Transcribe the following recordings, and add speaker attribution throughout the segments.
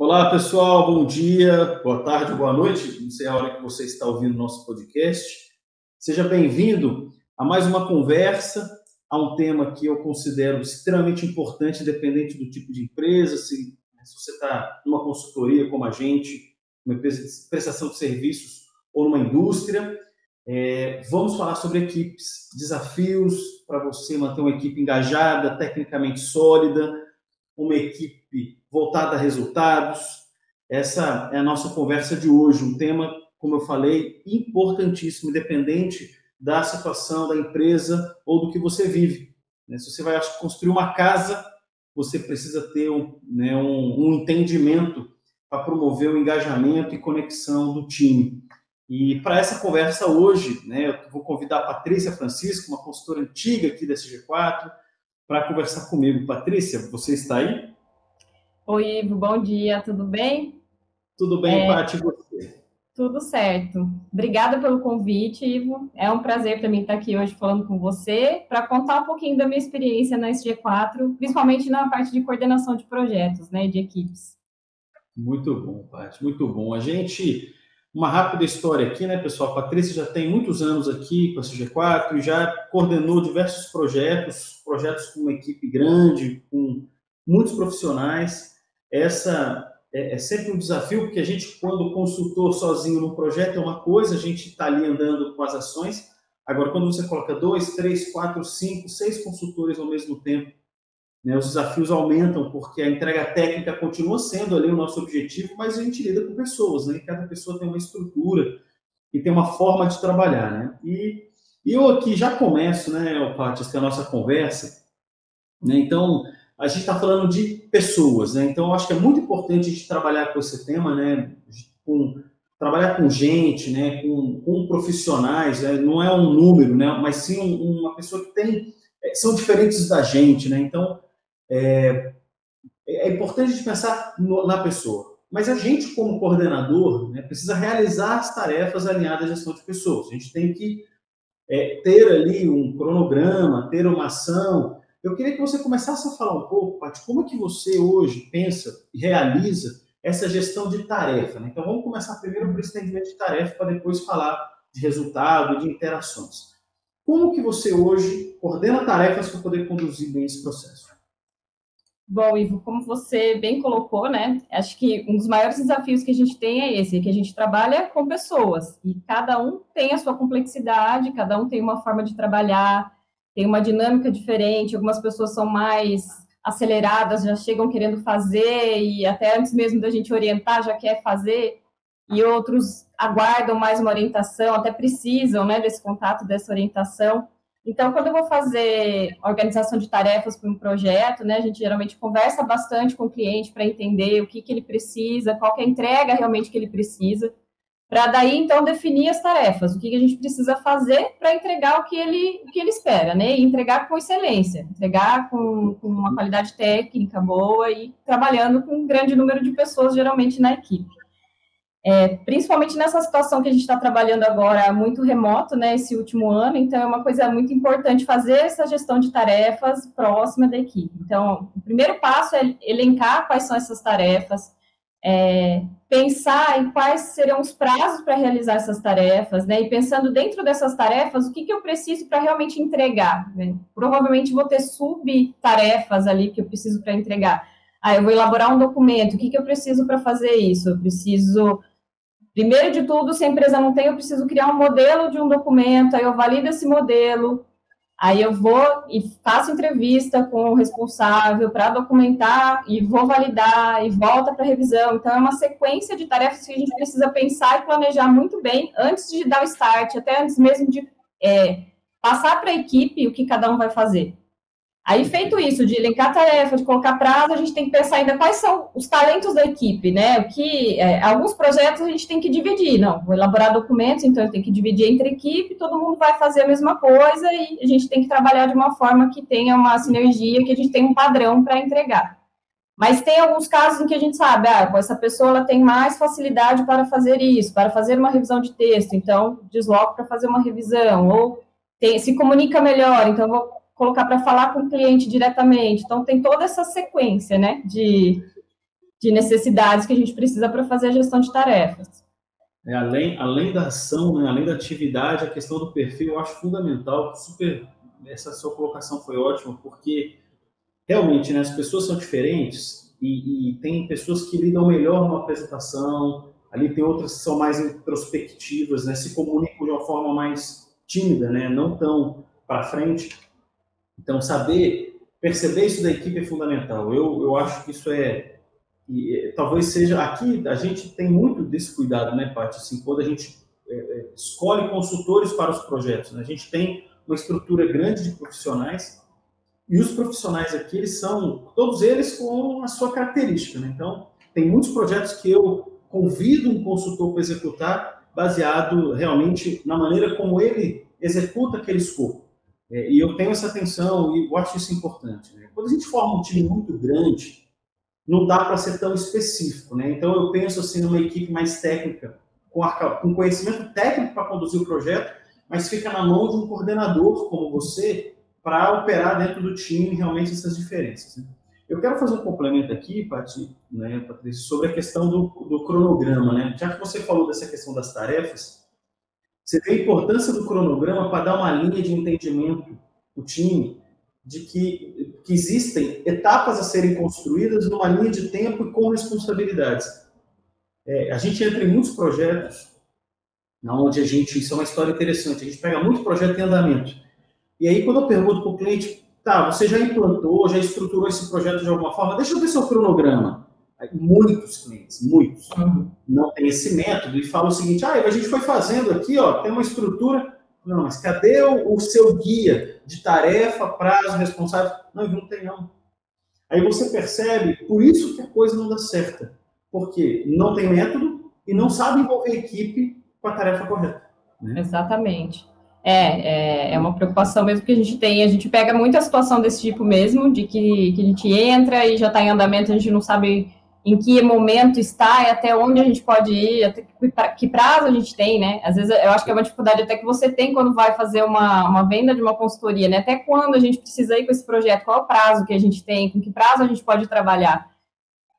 Speaker 1: Olá, pessoal, bom dia, boa tarde, boa noite. Não sei a hora que você está ouvindo nosso podcast. Seja bem-vindo a mais uma conversa a um tema que eu considero extremamente importante, independente do tipo de empresa, se, se você está numa consultoria como a gente, uma empresa de prestação de serviços ou numa indústria. É, vamos falar sobre equipes, desafios para você manter uma equipe engajada, tecnicamente sólida, uma equipe voltada a resultados. Essa é a nossa conversa de hoje, um tema, como eu falei, importantíssimo, independente da situação da empresa ou do que você vive. Né? Se você vai construir uma casa, você precisa ter um, né, um, um entendimento para promover o engajamento e conexão do time. E para essa conversa hoje, né, eu vou convidar a Patrícia Francisco, uma consultora antiga aqui da SG4, para conversar comigo. Patrícia, você está aí?
Speaker 2: Oi, Ivo, bom dia, tudo bem?
Speaker 1: Tudo bem, é, Paty, e você?
Speaker 2: Tudo certo. Obrigada pelo convite, Ivo. É um prazer para mim estar aqui hoje falando com você para contar um pouquinho da minha experiência na SG4, principalmente na parte de coordenação de projetos, né, de equipes.
Speaker 1: Muito bom, Paty, muito bom. A gente, uma rápida história aqui, né, pessoal? A Patrícia já tem muitos anos aqui com a SG4 e já coordenou diversos projetos, projetos com uma equipe grande, com muitos profissionais essa é, é, sempre um desafio, porque a gente, quando consultor sozinho no projeto é uma coisa, a gente está ali andando com as ações. Agora, quando você coloca dois, três, quatro, cinco, seis consultores ao mesmo tempo, né, os desafios aumentam, porque a entrega técnica continua sendo ali o nosso objetivo, mas a gente lida com pessoas, né? Cada pessoa tem uma estrutura e tem uma forma de trabalhar, né? E, e eu aqui já começo, né, essa é a nossa conversa, né? Então, a gente está falando de pessoas, né? Então, eu acho que é muito importante a gente trabalhar com esse tema, né? Com, trabalhar com gente, né? Com, com profissionais, né? não é um número, né? Mas sim um, uma pessoa que tem é, são diferentes da gente, né? Então, é, é importante a gente pensar no, na pessoa. Mas a gente, como coordenador, né, precisa realizar as tarefas alinhadas à gestão de pessoas. A gente tem que é, ter ali um cronograma, ter uma ação, eu queria que você começasse a falar um pouco, Paty, como é que você hoje pensa e realiza essa gestão de tarefa. Né? Então, vamos começar primeiro por esse entendimento de tarefa, para depois falar de resultado, de interações. Como que você hoje coordena tarefas para poder conduzir bem esse processo?
Speaker 2: Bom, Ivo, como você bem colocou, né? Acho que um dos maiores desafios que a gente tem é esse, que a gente trabalha com pessoas e cada um tem a sua complexidade, cada um tem uma forma de trabalhar, tem uma dinâmica diferente, algumas pessoas são mais aceleradas, já chegam querendo fazer e até antes mesmo da gente orientar já quer fazer, e outros aguardam mais uma orientação, até precisam, né, desse contato, dessa orientação. Então, quando eu vou fazer organização de tarefas para um projeto, né, a gente geralmente conversa bastante com o cliente para entender o que, que ele precisa, qual é a entrega realmente que ele precisa para daí então definir as tarefas, o que a gente precisa fazer para entregar o que ele, o que ele espera, né? E entregar com excelência, entregar com, com, uma qualidade técnica boa e trabalhando com um grande número de pessoas, geralmente na equipe. É, principalmente nessa situação que a gente está trabalhando agora muito remoto, né? Esse último ano, então é uma coisa muito importante fazer essa gestão de tarefas próxima da equipe. Então, o primeiro passo é elencar quais são essas tarefas, é, pensar em quais serão os prazos para realizar essas tarefas, né? E pensando dentro dessas tarefas, o que, que eu preciso para realmente entregar. Né? Provavelmente vou ter subtarefas ali que eu preciso para entregar. Ah, eu vou elaborar um documento, o que, que eu preciso para fazer isso? Eu preciso, primeiro de tudo, se a empresa não tem, eu preciso criar um modelo de um documento, aí eu valido esse modelo, Aí eu vou e faço entrevista com o responsável para documentar e vou validar e volta para revisão. Então é uma sequência de tarefas que a gente precisa pensar e planejar muito bem antes de dar o start, até antes mesmo de é, passar para a equipe o que cada um vai fazer. Aí, feito isso, de elencar tarefa, de colocar prazo, a gente tem que pensar ainda quais são os talentos da equipe, né? O que, é, alguns projetos a gente tem que dividir, não, vou elaborar documentos, então eu tenho que dividir entre equipe, todo mundo vai fazer a mesma coisa e a gente tem que trabalhar de uma forma que tenha uma sinergia, que a gente tenha um padrão para entregar. Mas tem alguns casos em que a gente sabe, ah, essa pessoa ela tem mais facilidade para fazer isso, para fazer uma revisão de texto, então desloco para fazer uma revisão, ou tem, se comunica melhor, então vou colocar para falar com o cliente diretamente. Então, tem toda essa sequência, né, de, de necessidades que a gente precisa para fazer a gestão de tarefas.
Speaker 1: É, além, além da ação, né, além da atividade, a questão do perfil eu acho fundamental. Super, essa sua colocação foi ótima, porque realmente né, as pessoas são diferentes e, e tem pessoas que lidam melhor numa apresentação, ali tem outras que são mais introspectivas, né, se comunicam de uma forma mais tímida, né, não tão para frente. Então, saber perceber isso da equipe é fundamental. Eu, eu acho que isso é e, talvez seja aqui a gente tem muito desse cuidado, né, Paty? Assim, quando a gente é, é, escolhe consultores para os projetos, né? a gente tem uma estrutura grande de profissionais e os profissionais aqui eles são todos eles com a sua característica, né? Então tem muitos projetos que eu convido um consultor para executar baseado realmente na maneira como ele executa aquele escopo. É, e eu tenho essa atenção e eu acho isso importante. Né? Quando a gente forma um time muito grande, não dá para ser tão específico, né? Então eu penso assim numa equipe mais técnica, com, a, com conhecimento técnico para conduzir o projeto, mas fica na mão de um coordenador como você para operar dentro do time realmente essas diferenças. Né? Eu quero fazer um complemento aqui, Pati, né, Patrícia, sobre a questão do, do cronograma, né? Já que você falou dessa questão das tarefas, você vê a importância do cronograma para dar uma linha de entendimento o time de que, que existem etapas a serem construídas numa linha de tempo e com responsabilidades. É, a gente entra em muitos projetos onde a gente, isso é uma história interessante, a gente pega muito projeto em andamento. E aí, quando eu pergunto para o cliente, tá, você já implantou, já estruturou esse projeto de alguma forma, deixa eu ver seu cronograma. Muitos clientes, muitos, uhum. não tem esse método e falam o seguinte, ah, a gente foi fazendo aqui, ó, tem uma estrutura, não, mas cadê o, o seu guia de tarefa, prazo, responsável? Não, não tem não. Aí você percebe, por isso que a coisa não dá certo. Porque não tem método e não sabe envolver a equipe com a tarefa correta.
Speaker 2: Né? Exatamente. É, é, é, uma preocupação mesmo que a gente tem. A gente pega muita situação desse tipo mesmo, de que, que a gente entra e já está em andamento, a gente não sabe em que momento está e até onde a gente pode ir, até que prazo a gente tem, né? Às vezes eu acho que é uma dificuldade até que você tem quando vai fazer uma, uma venda de uma consultoria, né? Até quando a gente precisa ir com esse projeto, qual é o prazo que a gente tem, com que prazo a gente pode trabalhar.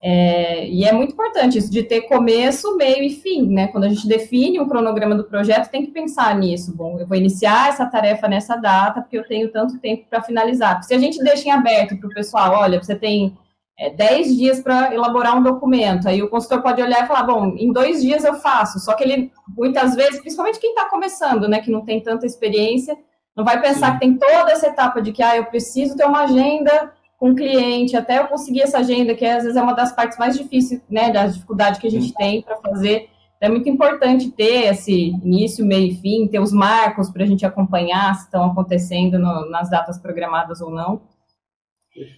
Speaker 2: É, e é muito importante isso de ter começo, meio e fim, né? Quando a gente define um cronograma do projeto, tem que pensar nisso. Bom, eu vou iniciar essa tarefa nessa data, porque eu tenho tanto tempo para finalizar. Se a gente deixa em aberto para o pessoal, olha, você tem é, 10 dias para elaborar um documento. Aí o consultor pode olhar e falar, bom, em dois dias eu faço. Só que ele, muitas vezes, principalmente quem está começando, né, que não tem tanta experiência, não vai pensar Sim. que tem toda essa etapa de que, ah, eu preciso ter uma agenda com o cliente, até eu conseguir essa agenda, que às vezes é uma das partes mais difíceis, né, da dificuldade que a gente Sim. tem para fazer. É muito importante ter esse início, meio e fim, ter os marcos para a gente acompanhar se estão acontecendo no, nas datas programadas ou não.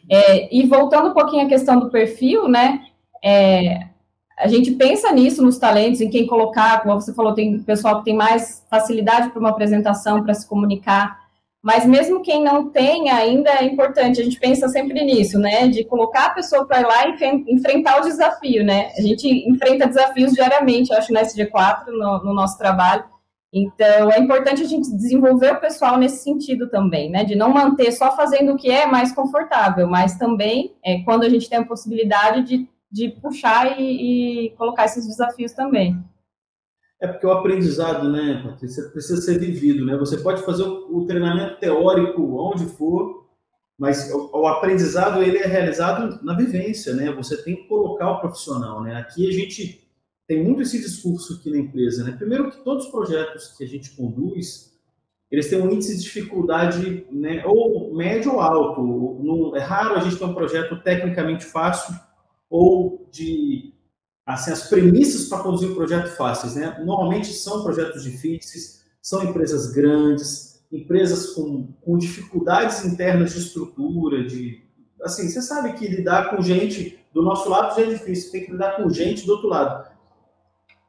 Speaker 2: É, e voltando um pouquinho à questão do perfil, né? É, a gente pensa nisso nos talentos, em quem colocar, como você falou, tem pessoal que tem mais facilidade para uma apresentação, para se comunicar, mas mesmo quem não tem ainda é importante, a gente pensa sempre nisso, né? De colocar a pessoa para lá e enfrentar o desafio, né? A gente enfrenta desafios diariamente, eu acho, no SG4, no, no nosso trabalho, então, é importante a gente desenvolver o pessoal nesse sentido também, né? De não manter só fazendo o que é mais confortável, mas também é, quando a gente tem a possibilidade de, de puxar e, e colocar esses desafios também.
Speaker 1: É porque o aprendizado, né, Patrícia, precisa ser vivido, né? Você pode fazer o, treinamento teórico onde for, mas o, o, aprendizado ele é realizado na vivência, né? Você tem que colocar o profissional, né? Aqui a gente tem muito esse discurso aqui na empresa, né? Primeiro que todos os projetos que a gente conduz, eles têm um índice de dificuldade, né, ou médio ou alto. É raro a gente ter um projeto tecnicamente fácil ou de assim as premissas para conduzir um projeto fáceis, né? Normalmente são projetos difíceis, são empresas grandes, empresas com, com dificuldades internas de estrutura, de assim, você sabe que lidar com gente do nosso lado já é difícil, tem que lidar com gente do outro lado.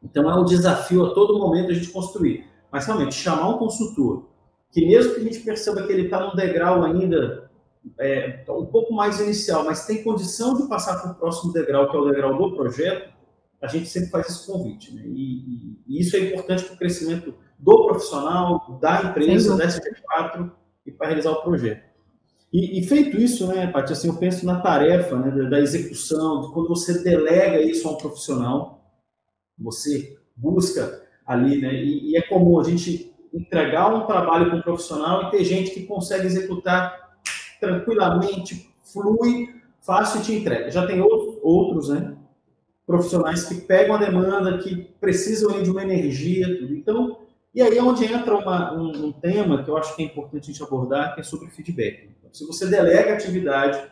Speaker 1: Então é um desafio a todo momento a gente construir. Mas realmente, chamar um consultor, que mesmo que a gente perceba que ele está num degrau ainda é, um pouco mais inicial, mas tem condição de passar para o próximo degrau, que é o degrau do projeto, a gente sempre faz esse convite. Né? E, e, e isso é importante para o crescimento do profissional, da empresa, da SG4 e para realizar o projeto. E, e, feito isso, né, Paty, assim, eu penso na tarefa né, da, execução, de quando você delega isso a um profissional, você busca ali, né, e, e é comum a gente entregar um trabalho para um profissional e ter gente que consegue executar tranquilamente, flui, fácil e te entrega. Já tem outros, outros né, profissionais que pegam a demanda, que precisam de uma energia, tudo. Então, e aí é onde entra uma, um, um, tema que eu acho que é importante a gente abordar, que é sobre feedback. Então, se você delega atividade,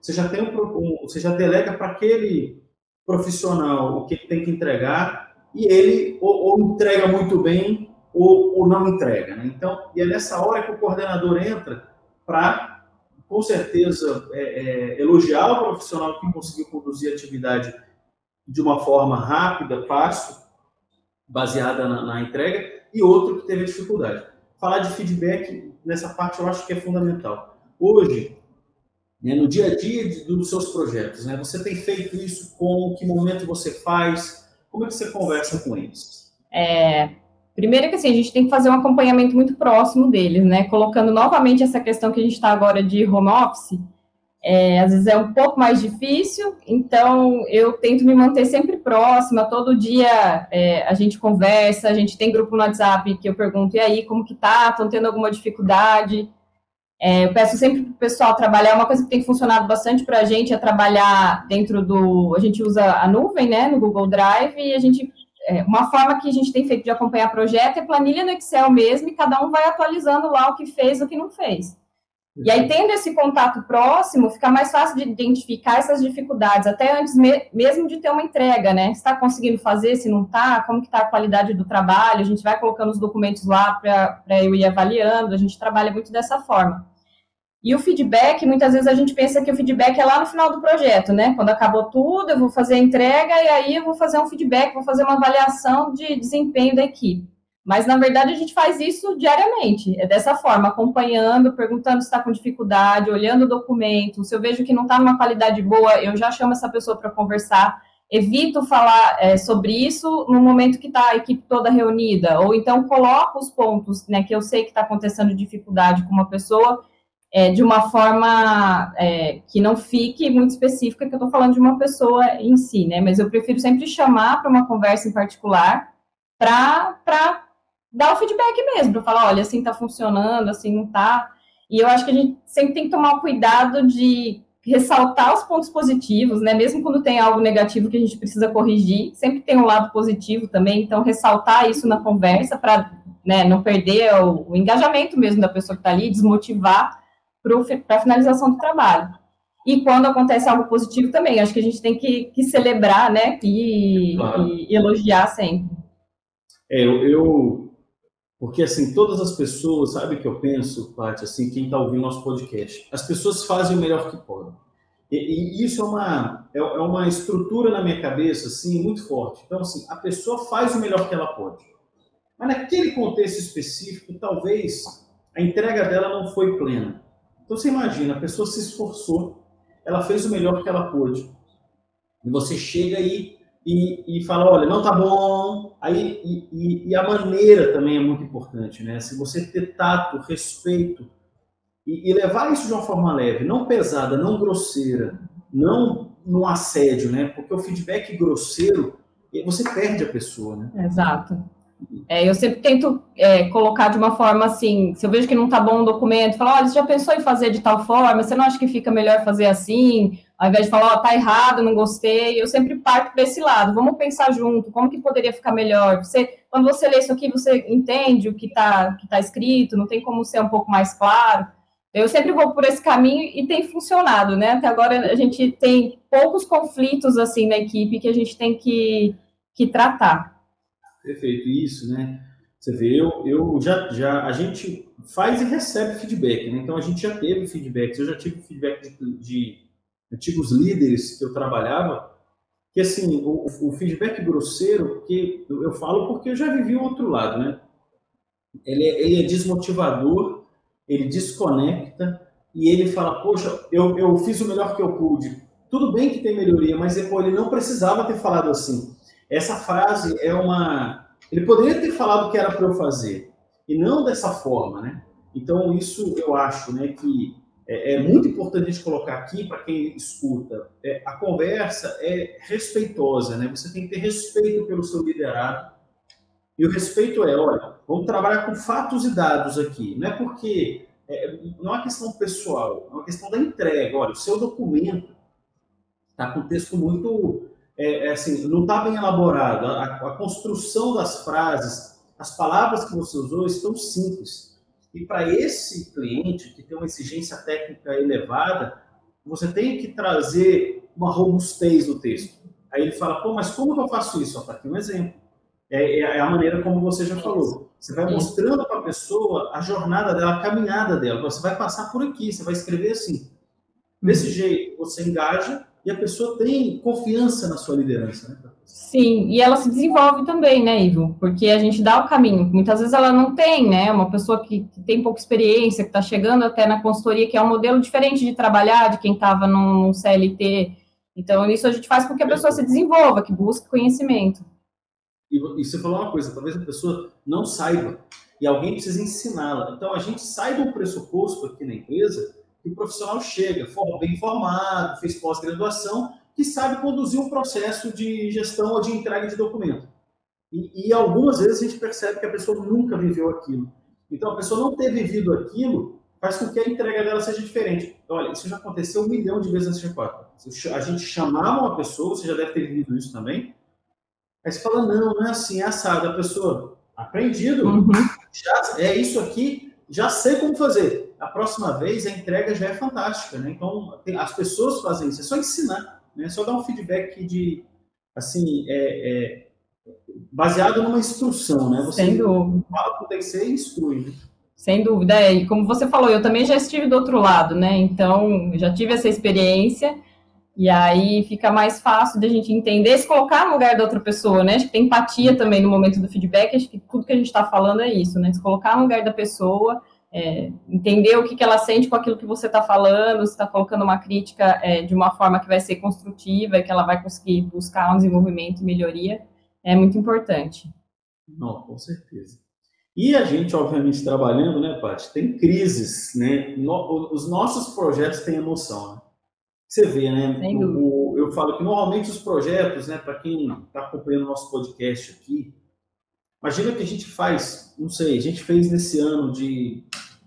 Speaker 1: você já tem um, um você já delega para aquele profissional o que ele tem que entregar e ele ou, ou entrega muito bem ou, ou não entrega. Né? Então, e é nessa hora que o coordenador entra para, com certeza, é, é, elogiar o profissional que conseguiu conduzir a atividade de uma forma rápida, fácil, baseada na, na entrega, e outro que teve dificuldade. Falar de feedback nessa parte eu acho que é fundamental. Hoje, né, no dia a dia dos seus projetos, né, você tem feito isso com que momento você faz? Como é que você conversa com eles?
Speaker 2: É, Primeiro que assim, a gente tem que fazer um acompanhamento muito próximo deles, né? Colocando novamente essa questão que a gente está agora de home office, é, às vezes é um pouco mais difícil, então eu tento me manter sempre próxima, todo dia é, a gente conversa, a gente tem grupo no WhatsApp que eu pergunto, e aí, como que tá? Estão tendo alguma dificuldade? É, eu peço sempre para o pessoal trabalhar, uma coisa que tem funcionado bastante para a gente é trabalhar dentro do. A gente usa a nuvem, né, no Google Drive, e a gente é, uma forma que a gente tem feito de acompanhar projeto é planilha no Excel mesmo, e cada um vai atualizando lá o que fez e o que não fez. E aí, tendo esse contato próximo, fica mais fácil de identificar essas dificuldades, até antes me mesmo de ter uma entrega, né? Se está conseguindo fazer, se não está, como que está a qualidade do trabalho, a gente vai colocando os documentos lá para eu ir avaliando, a gente trabalha muito dessa forma. E o feedback, muitas vezes a gente pensa que o feedback é lá no final do projeto, né? Quando acabou tudo, eu vou fazer a entrega e aí eu vou fazer um feedback, vou fazer uma avaliação de desempenho da equipe. Mas, na verdade, a gente faz isso diariamente. É dessa forma, acompanhando, perguntando se está com dificuldade, olhando o documento. Se eu vejo que não está numa qualidade boa, eu já chamo essa pessoa para conversar. Evito falar é, sobre isso no momento que está a equipe toda reunida. Ou então coloco os pontos né, que eu sei que está acontecendo dificuldade com uma pessoa é, de uma forma é, que não fique muito específica, que eu estou falando de uma pessoa em si, né? Mas eu prefiro sempre chamar para uma conversa em particular para dar o feedback mesmo, para falar, olha, assim está funcionando, assim não está. E eu acho que a gente sempre tem que tomar cuidado de ressaltar os pontos positivos, né? Mesmo quando tem algo negativo que a gente precisa corrigir, sempre tem um lado positivo também, então ressaltar isso na conversa para né, não perder o, o engajamento mesmo da pessoa que está ali, desmotivar para a finalização do trabalho. E quando acontece algo positivo também, acho que a gente tem que, que celebrar, né, e, claro. e, elogiar sempre.
Speaker 1: É, eu, eu, porque assim, todas as pessoas, sabe o que eu penso, Paty, assim, quem está ouvindo nosso podcast, as pessoas fazem o melhor que podem. E, e, isso é uma, é, é uma estrutura na minha cabeça, assim, muito forte. Então, assim, a pessoa faz o melhor que ela pode. Mas naquele contexto específico, talvez a entrega dela não foi plena. Então você imagina, a pessoa se esforçou, ela fez o melhor que ela pôde. E você chega aí e, e fala, olha, não tá bom. Aí, e, e, a maneira também é muito importante, né? Se você ter tato, respeito e, e, levar isso de uma forma leve, não pesada, não grosseira, não no assédio, né? Porque o feedback grosseiro, você perde a pessoa, né?
Speaker 2: Exato. É, eu sempre tento é, colocar de uma forma assim, se eu vejo que não está bom o documento, falar, olha, você já pensou em fazer de tal forma? Você não acha que fica melhor fazer assim? Ao invés de falar, ó, tá errado, não gostei, eu sempre parto para esse lado. Vamos pensar junto, como que poderia ficar melhor? Você, quando você lê isso aqui, você entende o que está que tá escrito, não tem como ser um pouco mais claro. Eu sempre vou por esse caminho e tem funcionado, né? Até agora a gente tem poucos conflitos assim na equipe que a gente tem que, que tratar.
Speaker 1: Perfeito, isso, né? Você vê, eu, eu já, já, a gente faz e recebe feedback, né? Então a gente já teve feedbacks, eu já tive feedback de, de antigos líderes que eu trabalhava, que assim, o, o, feedback grosseiro, que eu falo porque eu já vivi o outro lado, né? Ele é, ele é desmotivador, ele desconecta e ele fala, poxa, eu, eu fiz o melhor que eu pude. Tudo bem que tem melhoria, mas depois ele não precisava ter falado assim. Essa frase é uma. Ele poderia ter falado que era para eu fazer, e não dessa forma, né? Então, isso eu acho né, que é, é muito importante a gente colocar aqui para quem escuta. É, a conversa é respeitosa, né? Você tem que ter respeito pelo seu liderado. E o respeito é, olha, vamos trabalhar com fatos e dados aqui. Não é porque é, não é questão pessoal, é uma questão da entrega. Olha, o seu documento está com texto muito é, é, assim, não está bem elaborado. A, a, construção das frases, as palavras que você usou estão simples. E para esse cliente que tem uma exigência técnica elevada, você tem que trazer uma robustez no texto. Aí ele fala, pô, mas como que eu faço isso? Está aqui um exemplo. É, é, a maneira como você já falou. Você vai mostrando para a pessoa a jornada dela, a caminhada dela. Você vai passar por aqui, você vai escrever assim. Desse uhum. jeito, você engaja e a pessoa tem confiança na sua liderança, né?
Speaker 2: Sim, e ela se desenvolve também, né, Ivo? Porque a gente dá o caminho. Muitas vezes ela não tem, né? Uma pessoa que, tem pouca experiência, que está chegando até na consultoria, que é um modelo diferente de trabalhar de quem estava num CLT. Então, isso a gente faz com que a pessoa se desenvolva, que busque conhecimento.
Speaker 1: E, e você falou uma coisa, talvez a pessoa não saiba, e alguém precisa ensiná-la. Então, a gente sai do pressuposto aqui na empresa que o profissional chega bem formado, fez pós-graduação, que sabe conduzir um processo de gestão ou de entrega de documento. E, e, algumas vezes a gente percebe que a pessoa nunca viveu aquilo. Então, a pessoa não ter vivido aquilo faz com que a entrega dela seja diferente. Olha, isso já aconteceu um milhão de vezes na G4. A gente chamava uma pessoa, você já deve ter vivido isso também, aí você fala, não, não é assim, é assado. A pessoa, aprendido, uhum. já, é isso aqui, já sei como fazer a próxima vez a entrega já é fantástica, né? Então, tem, as pessoas fazem isso, é só ensinar, né? É só dar um feedback de, assim, é, é, baseado numa instrução, né?
Speaker 2: Você Sem dúvida.
Speaker 1: fala com o TC e instrui, né?
Speaker 2: Sem dúvida, é, e como você falou, eu também já estive do outro lado, né? Então, já tive essa experiência, e aí fica mais fácil de a gente entender, se colocar no lugar da outra pessoa, né? Acho que tem empatia também no momento do feedback, acho que tudo que a gente está falando é isso, né? Se colocar no lugar da pessoa é, entender o que, que ela sente com aquilo que você está falando, se está colocando uma crítica é, de uma forma que vai ser construtiva e que ela vai conseguir buscar um desenvolvimento e melhoria, é muito importante.
Speaker 1: Não, com certeza. E a gente, obviamente, trabalhando, né, Paty, tem crises, né? No, os nossos projetos têm emoção, né? Você vê, né? O, eu falo que normalmente os projetos, né, para quem está acompanhando o nosso podcast aqui, Imagina que a gente faz, não sei, a gente fez nesse ano de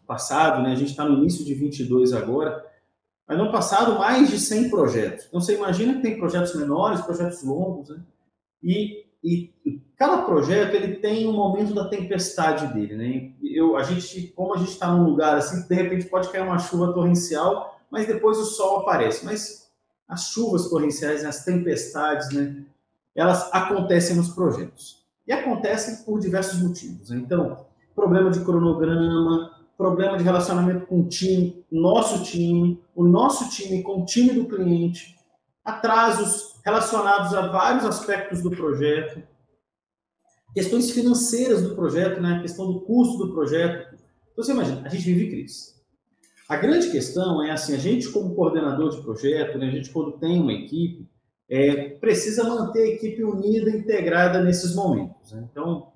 Speaker 1: passado, né? A gente está no início de 22 agora, mas no passado mais de 100 projetos. Então você imagina que tem projetos menores, projetos longos, né? E, e cada projeto ele tem um momento da tempestade dele, né? Eu, a gente, como a gente está num lugar assim, de repente pode cair uma chuva torrencial, mas depois o sol aparece. Mas as chuvas torrenciais, as tempestades, né? Elas acontecem nos projetos. E acontecem por diversos motivos. Né? Então, problema de cronograma, problema de relacionamento com o time, nosso time, o nosso time com o time do cliente, atrasos relacionados a vários aspectos do projeto, questões financeiras do projeto, né? questão do custo do projeto. Então, você imagina, a gente vive crise. A grande questão é assim, a gente como coordenador de projeto, né, a gente quando tem uma equipe, é, precisa manter a equipe unida, integrada nesses momentos. Né? Então,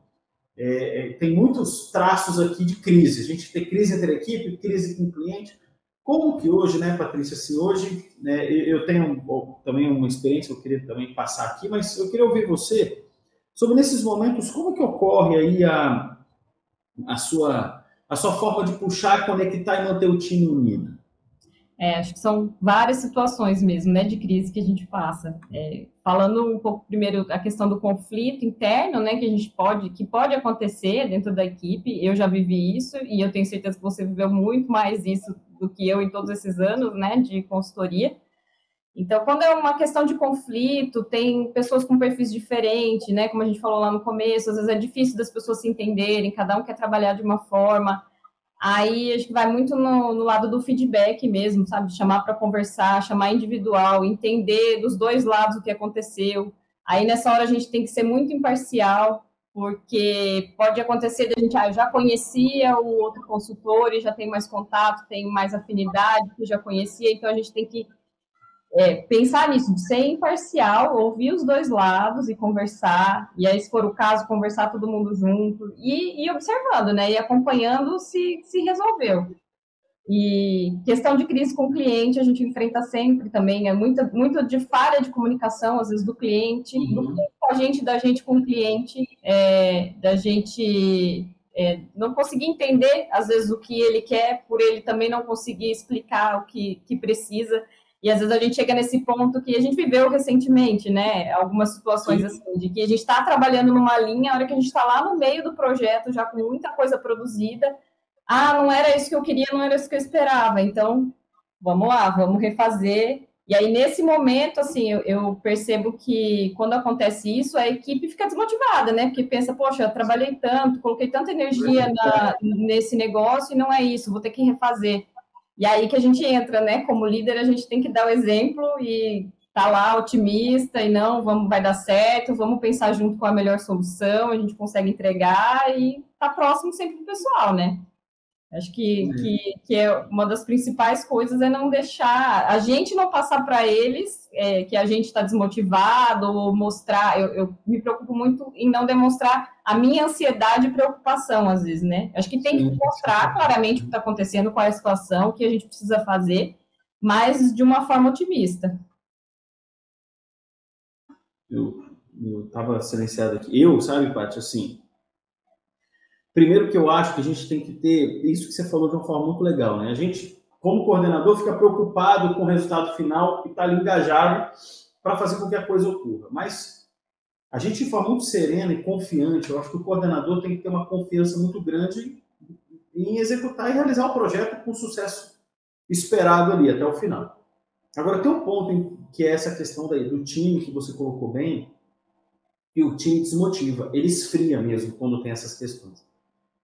Speaker 1: é, é, tem muitos traços aqui de crise. A gente tem crise entre equipe, crise com cliente. Como que hoje, né, Patrícia, se hoje, né, eu tenho também uma experiência eu queria também passar aqui, mas eu queria ouvir você sobre nesses momentos, como que ocorre aí a, a, sua, a sua forma de puxar, conectar e manter o time unido?
Speaker 2: É, acho que são várias situações mesmo, né, de crise que a gente passa. É, falando um pouco primeiro a questão do conflito interno, né, que a gente pode, que pode acontecer dentro da equipe. Eu já vivi isso e eu tenho certeza que você viveu muito mais isso do que eu em todos esses anos, né, de consultoria. Então, quando é uma questão de conflito, tem pessoas com perfis diferentes, né, como a gente falou lá no começo, às vezes é difícil das pessoas se entenderem, cada um quer trabalhar de uma forma. Aí acho que vai muito no, no lado do feedback mesmo, sabe? Chamar para conversar, chamar individual, entender dos dois lados o que aconteceu. Aí nessa hora a gente tem que ser muito imparcial, porque pode acontecer de a gente, ah, eu já conhecia o outro consultor e já tem mais contato, tem mais afinidade, que já conhecia, então a gente tem que é, pensar nisso, de ser imparcial, ouvir os dois lados e conversar, e aí, se for o caso, conversar todo mundo junto e, e observando, né? E acompanhando se, se resolveu. E questão de crise com o cliente, a gente enfrenta sempre também, é muito, muito de falha de comunicação, às vezes, do cliente, uhum. do com a gente, da gente com o cliente, é, da gente é, não conseguir entender, às vezes, o que ele quer, por ele também não conseguir explicar o que, que precisa. E às vezes a gente chega nesse ponto que a gente viveu recentemente, né? Algumas situações Sim. assim, de que a gente está trabalhando numa linha, a hora que a gente está lá no meio do projeto, já com muita coisa produzida. Ah, não era isso que eu queria, não era isso que eu esperava. Então, vamos lá, vamos refazer. E aí, nesse momento, assim, eu, eu percebo que quando acontece isso, a equipe fica desmotivada, né? Porque pensa, poxa, eu trabalhei tanto, coloquei tanta energia na, nesse negócio e não é isso, vou ter que refazer. E aí que a gente entra, né? Como líder, a gente tem que dar o exemplo e tá lá otimista e não, vamos, vai dar certo, vamos pensar junto com a melhor solução, a gente consegue entregar e tá próximo sempre do pessoal, né? Acho que, uhum. que, que, é uma das principais coisas é não deixar a gente não passar para eles é, que a gente está desmotivado ou mostrar. Eu, eu, me preocupo muito em não demonstrar a minha ansiedade e preocupação, às vezes, né? Acho que tem que mostrar claramente o que está acontecendo, qual é a situação, o que a gente precisa fazer, mas de uma forma otimista.
Speaker 1: Eu estava silenciado aqui. Eu, sabe, Paty, assim, Primeiro que eu acho que a gente tem que ter, isso que você falou de uma forma muito legal, né? A gente, como coordenador, fica preocupado com o resultado final e está ali engajado para fazer com que a coisa ocorra. Mas a gente, de forma muito serena e confiante, eu acho que o coordenador tem que ter uma confiança muito grande em executar e realizar o projeto com sucesso esperado ali até o final. Agora, tem um ponto que é essa questão daí, do time que você colocou bem, que o time desmotiva, ele esfria mesmo quando tem essas questões.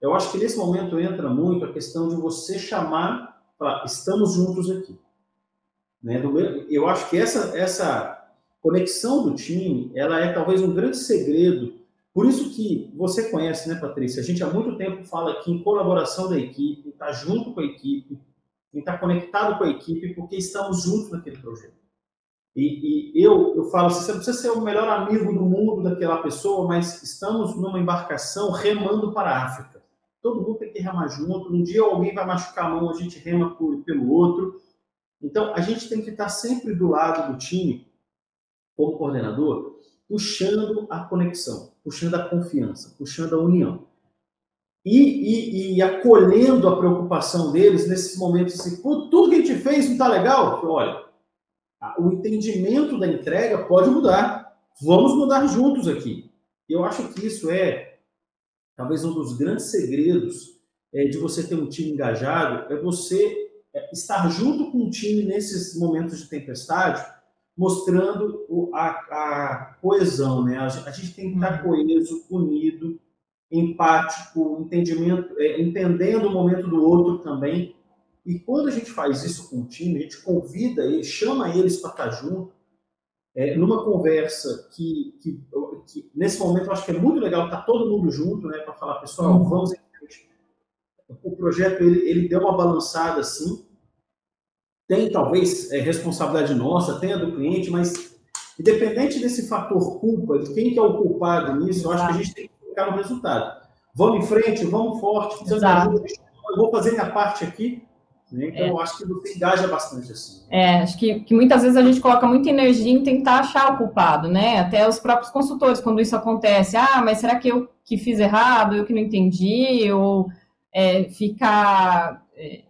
Speaker 1: Eu acho que nesse momento entra muito a questão de você chamar para estamos juntos aqui. Né? Eu acho que essa, essa conexão do time, ela é talvez um grande segredo. Por isso que você conhece, né, Patrícia? A gente há muito tempo fala aqui em colaboração da equipe, estar tá junto com a equipe, em estar tá conectado com a equipe, porque estamos juntos naquele projeto. E, e, eu, eu falo assim, você não precisa ser o melhor amigo do mundo daquela pessoa, mas estamos numa embarcação remando para a África todo mundo tem que remar junto. Um dia alguém vai machucar a mão, a gente rema por, pelo outro. Então, a gente tem que estar sempre do lado do time, como coordenador, puxando a conexão, puxando a confiança, puxando a união. E, e, e acolhendo a preocupação deles nesses momentos assim, tudo que a gente fez não está legal? Olha, o entendimento da entrega pode mudar. Vamos mudar juntos aqui. Eu acho que isso é talvez um dos grandes segredos é, de você ter um time engajado é você é, estar junto com o time nesses momentos de tempestade, mostrando o, a, a, coesão, né? A, a, gente tem que estar uhum. coeso, unido, empático, entendimento, é, entendendo o momento do outro também. E quando a gente faz isso com o time, a gente convida eles, chama eles para estar junto, é, numa conversa que, que, que, nesse momento eu acho que é muito legal estar tá todo mundo junto, né, para falar, pessoal, uhum. vamos em frente. O projeto ele, ele deu uma balançada assim, tem talvez é, responsabilidade nossa, tem a do cliente, mas independente desse fator culpa, de quem que é o culpado nisso, eu acho que a gente tem que focar no resultado. Vamos em frente, vamos forte, precisamos de ajuda, eu vou fazer minha parte aqui, né? Então, é. eu acho que você engaja bastante assim.
Speaker 2: É, acho que, que muitas vezes a gente coloca muita energia em tentar achar o culpado, né? Até os próprios consultores, quando isso acontece, ah, mas será que eu que fiz errado, eu que não entendi, ou é, ficar é,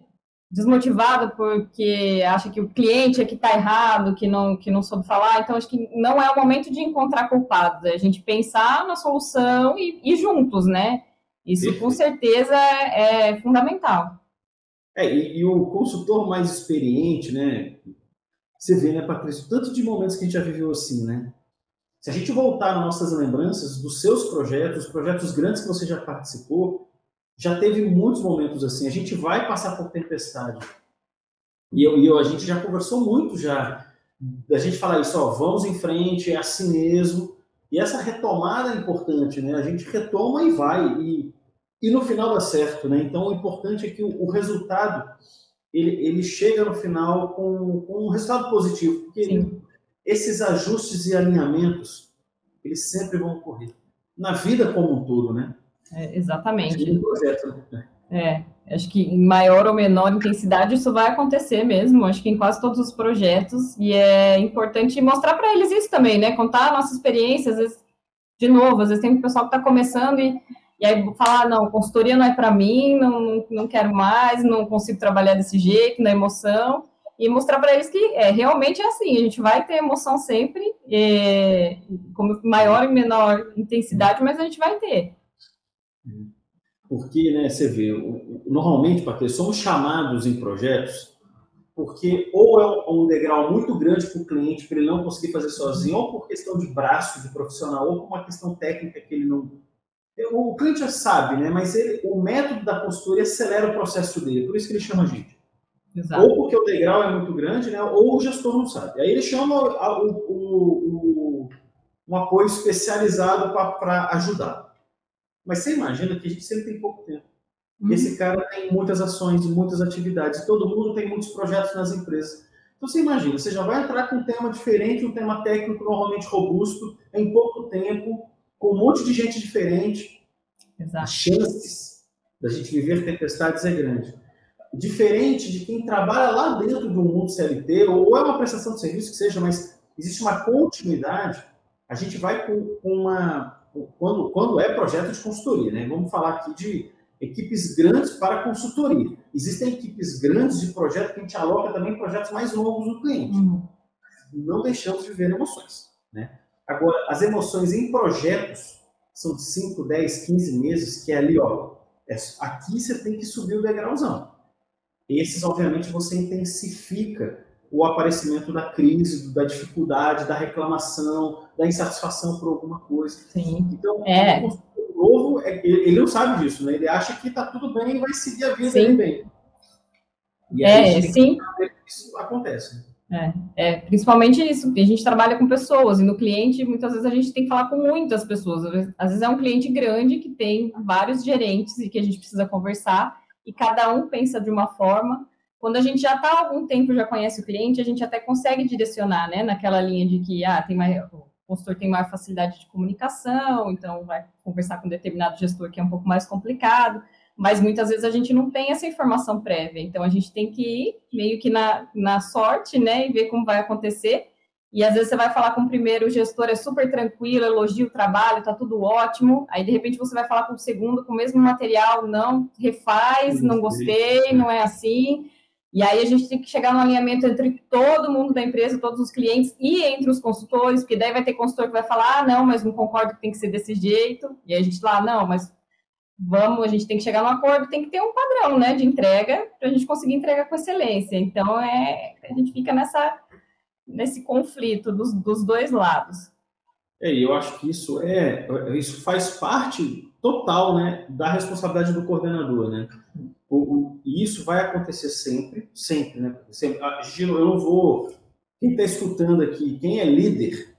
Speaker 2: desmotivado porque acha que o cliente é que está errado, que não, que não soube falar. Então, acho que não é o momento de encontrar culpados, é a gente pensar na solução e, e juntos, né? Isso, com certeza, é, é fundamental.
Speaker 1: É, e, e, o consultor mais experiente, né? Você vê, né, Patrícia, tanto de momentos que a gente já viveu assim, né? Se a gente voltar nas nossas lembranças dos seus projetos, os projetos grandes que você já participou, já teve muitos momentos assim. A gente vai passar por tempestade. E, eu, e eu, a gente já conversou muito já. Da gente falar isso, ó, vamos em frente, é assim mesmo. E essa retomada é importante, né? A gente retoma e vai. E e no final dá certo, né? Então o importante é que o, o resultado ele, ele chega no final com, com um resultado positivo, porque ele, esses ajustes e alinhamentos eles sempre vão ocorrer na vida como um todo, né?
Speaker 2: É, exatamente.
Speaker 1: projeto,
Speaker 2: né? É. Acho que em maior ou menor intensidade isso vai acontecer mesmo, acho que em quase todos os projetos, e é importante mostrar para eles isso também, né? Contar a nossa experiência, às vezes, de novo, às vezes tem um pessoal que está começando e, e aí falar, ah, não, consultoria não é para mim, não, não quero mais, não consigo trabalhar desse jeito, na emoção, e mostrar para eles que é, realmente é assim, a gente vai ter emoção sempre, é, como maior e menor intensidade, mas a gente vai ter.
Speaker 1: Porque, né, você vê, normalmente, Patrícia, somos chamados em projetos porque ou é um degrau muito grande para o cliente para ele não conseguir fazer sozinho, ou por questão de braço de profissional, ou por uma questão técnica que ele não. O cliente já sabe, né? Mas ele, o método da consultoria acelera o processo dele, por isso que ele chama a gente. Exato. Ou porque o degrau é muito grande, né? Ou o gestor não sabe. Aí ele chama o, o, o um apoio especializado para ajudar. Mas você imagina que a gente sempre tem pouco tempo. Uhum. Esse cara tem muitas ações, muitas atividades, todo mundo tem muitos projetos nas empresas. Então você imagina, você já vai entrar com um tema diferente, um tema técnico normalmente robusto, em pouco tempo, com um monte de gente diferente. Exato. As chances da gente viver tempestades é grande. Diferente de quem trabalha lá dentro do mundo CLT, ou é uma prestação de serviço que seja, mas existe uma continuidade, a gente vai com uma quando, quando é projeto de consultoria, né? Vamos falar aqui de equipes grandes para consultoria. Existem equipes grandes de projeto que a gente aloca também projetos mais longos do cliente. Uhum. Não deixamos de viver emoções, né? Agora, as emoções em projetos são de 5, 10, 15 meses, que é ali, ó, é, aqui você tem que subir o degrauzão. Esses, obviamente, você intensifica o aparecimento da crise, da dificuldade, da reclamação, da insatisfação por alguma coisa.
Speaker 2: Sim.
Speaker 1: Então, é. o novo, é, ele não sabe disso, né? Ele acha que está tudo bem e vai seguir a vida sim. bem.
Speaker 2: E é, sim.
Speaker 1: isso acontece.
Speaker 2: É, é, principalmente isso, porque a gente trabalha com pessoas, e no cliente, muitas vezes a gente tem que falar com muitas pessoas. Às vezes é um cliente grande que tem vários gerentes e que a gente precisa conversar, e cada um pensa de uma forma. Quando a gente já está há algum tempo, já conhece o cliente, a gente até consegue direcionar, né, naquela linha de que, ah, tem mais, o consultor tem maior facilidade de comunicação, então vai conversar com um determinado gestor que é um pouco mais complicado, mas muitas vezes a gente não tem essa informação prévia, então a gente tem que ir meio que na, na sorte, né, e ver como vai acontecer, e às vezes você vai falar com o primeiro, o gestor é super tranquilo, elogia o trabalho, tá tudo ótimo. Aí de repente você vai falar com o segundo com o mesmo material, não refaz, não gostei, não é assim. E aí a gente tem que chegar no alinhamento entre todo mundo da empresa, todos os clientes e entre os consultores, porque daí vai ter consultor que vai falar, ah, não, mas não concordo que tem que ser desse jeito. E aí a gente lá, não, mas vamos, a gente tem que chegar no acordo, tem que ter um padrão, né, de entrega para a gente conseguir entregar com excelência. Então é, a gente fica nessa nesse conflito dos, dos dois lados.
Speaker 1: É, eu acho que isso é isso faz parte total, né, da responsabilidade do coordenador, né? O, o, e isso vai acontecer sempre, sempre, né? Sempre. Ah, Gino, eu não vou. Quem está escutando aqui, quem é líder,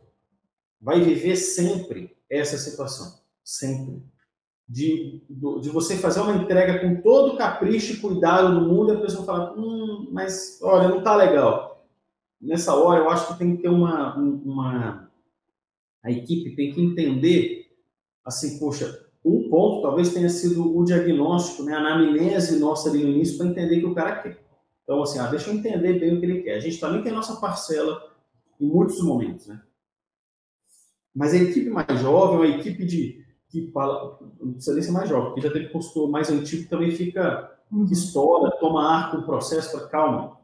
Speaker 1: vai viver sempre essa situação. Sempre. De, de você fazer uma entrega com todo o capricho e cuidado do mundo a pessoa falar, hum, mas olha, não está legal. Nessa hora, eu acho que tem que ter uma, uma. A equipe tem que entender, assim, poxa, um ponto talvez tenha sido o diagnóstico, né, a anamnese nossa ali no início para entender que o cara quer. Então, assim, ah, deixa eu entender bem o que ele quer. A gente também tem a nossa parcela em muitos momentos, né? Mas a equipe mais jovem, a equipe de que fala, não precisa nem ser mais jovem, porque já teve consultor mais antigo também fica uhum. que estoura, toma ar com o processo, para calma.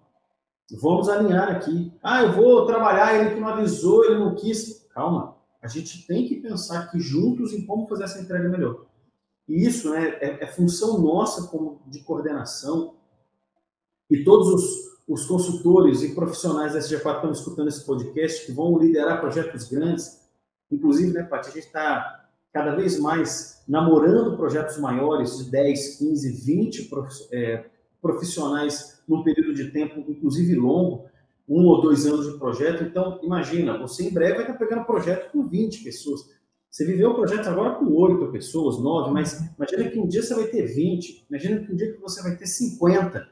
Speaker 1: Vamos alinhar aqui. Ah, eu vou trabalhar, ele que não avisou, ele não quis. Calma a gente tem que pensar aqui juntos em como fazer essa entrega melhor. E isso né, é, é função nossa como de coordenação. E todos os, os consultores e profissionais da SG4 que estão escutando esse podcast, que vão liderar projetos grandes, inclusive, né, Paty, a gente está cada vez mais namorando projetos maiores de 10, 15, 20 profissionais num período de tempo, inclusive longo, um ou dois anos de projeto. Então, imagina, você em breve vai estar pegando projeto com 20 pessoas. Você viveu o projeto agora com 8 pessoas, 9, mas imagina que um dia você vai ter 20, imagina que um dia que você vai ter 50.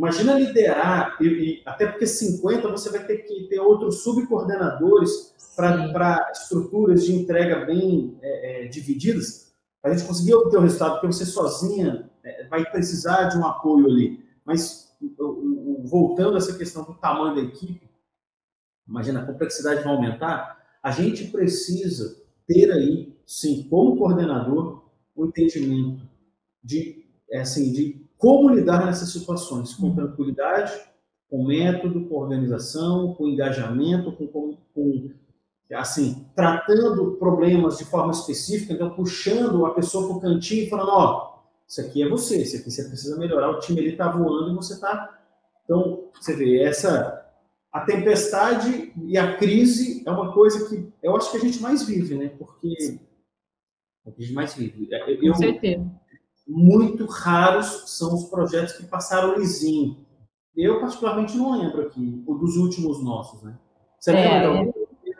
Speaker 1: Imagina liderar, e, e até porque 50 você vai ter que ter outros subcoordenadores para estruturas de entrega bem é, é, divididas, para a gente conseguir obter o resultado, porque você sozinha é, vai precisar de um apoio ali. Mas, voltando a essa questão do tamanho da equipe, imagina, a complexidade vai aumentar, a gente precisa ter aí, sim, como coordenador, o um entendimento de, é assim, de como lidar nessas situações, com tranquilidade, com método, com organização, com engajamento, com, com, com assim, tratando problemas de forma específica, então puxando a pessoa para o cantinho e falando, ó, isso aqui é você, isso aqui você precisa melhorar, o time ele está voando e você está... Então, você vê, essa... A tempestade e a crise é uma coisa que eu acho que a gente mais vive, né? Porque a gente mais vive.
Speaker 2: Eu, Com certeza.
Speaker 1: Muito raros são os projetos que passaram lisinho. Eu, particularmente, não lembro aqui, o dos últimos nossos, né? Você é, lembra?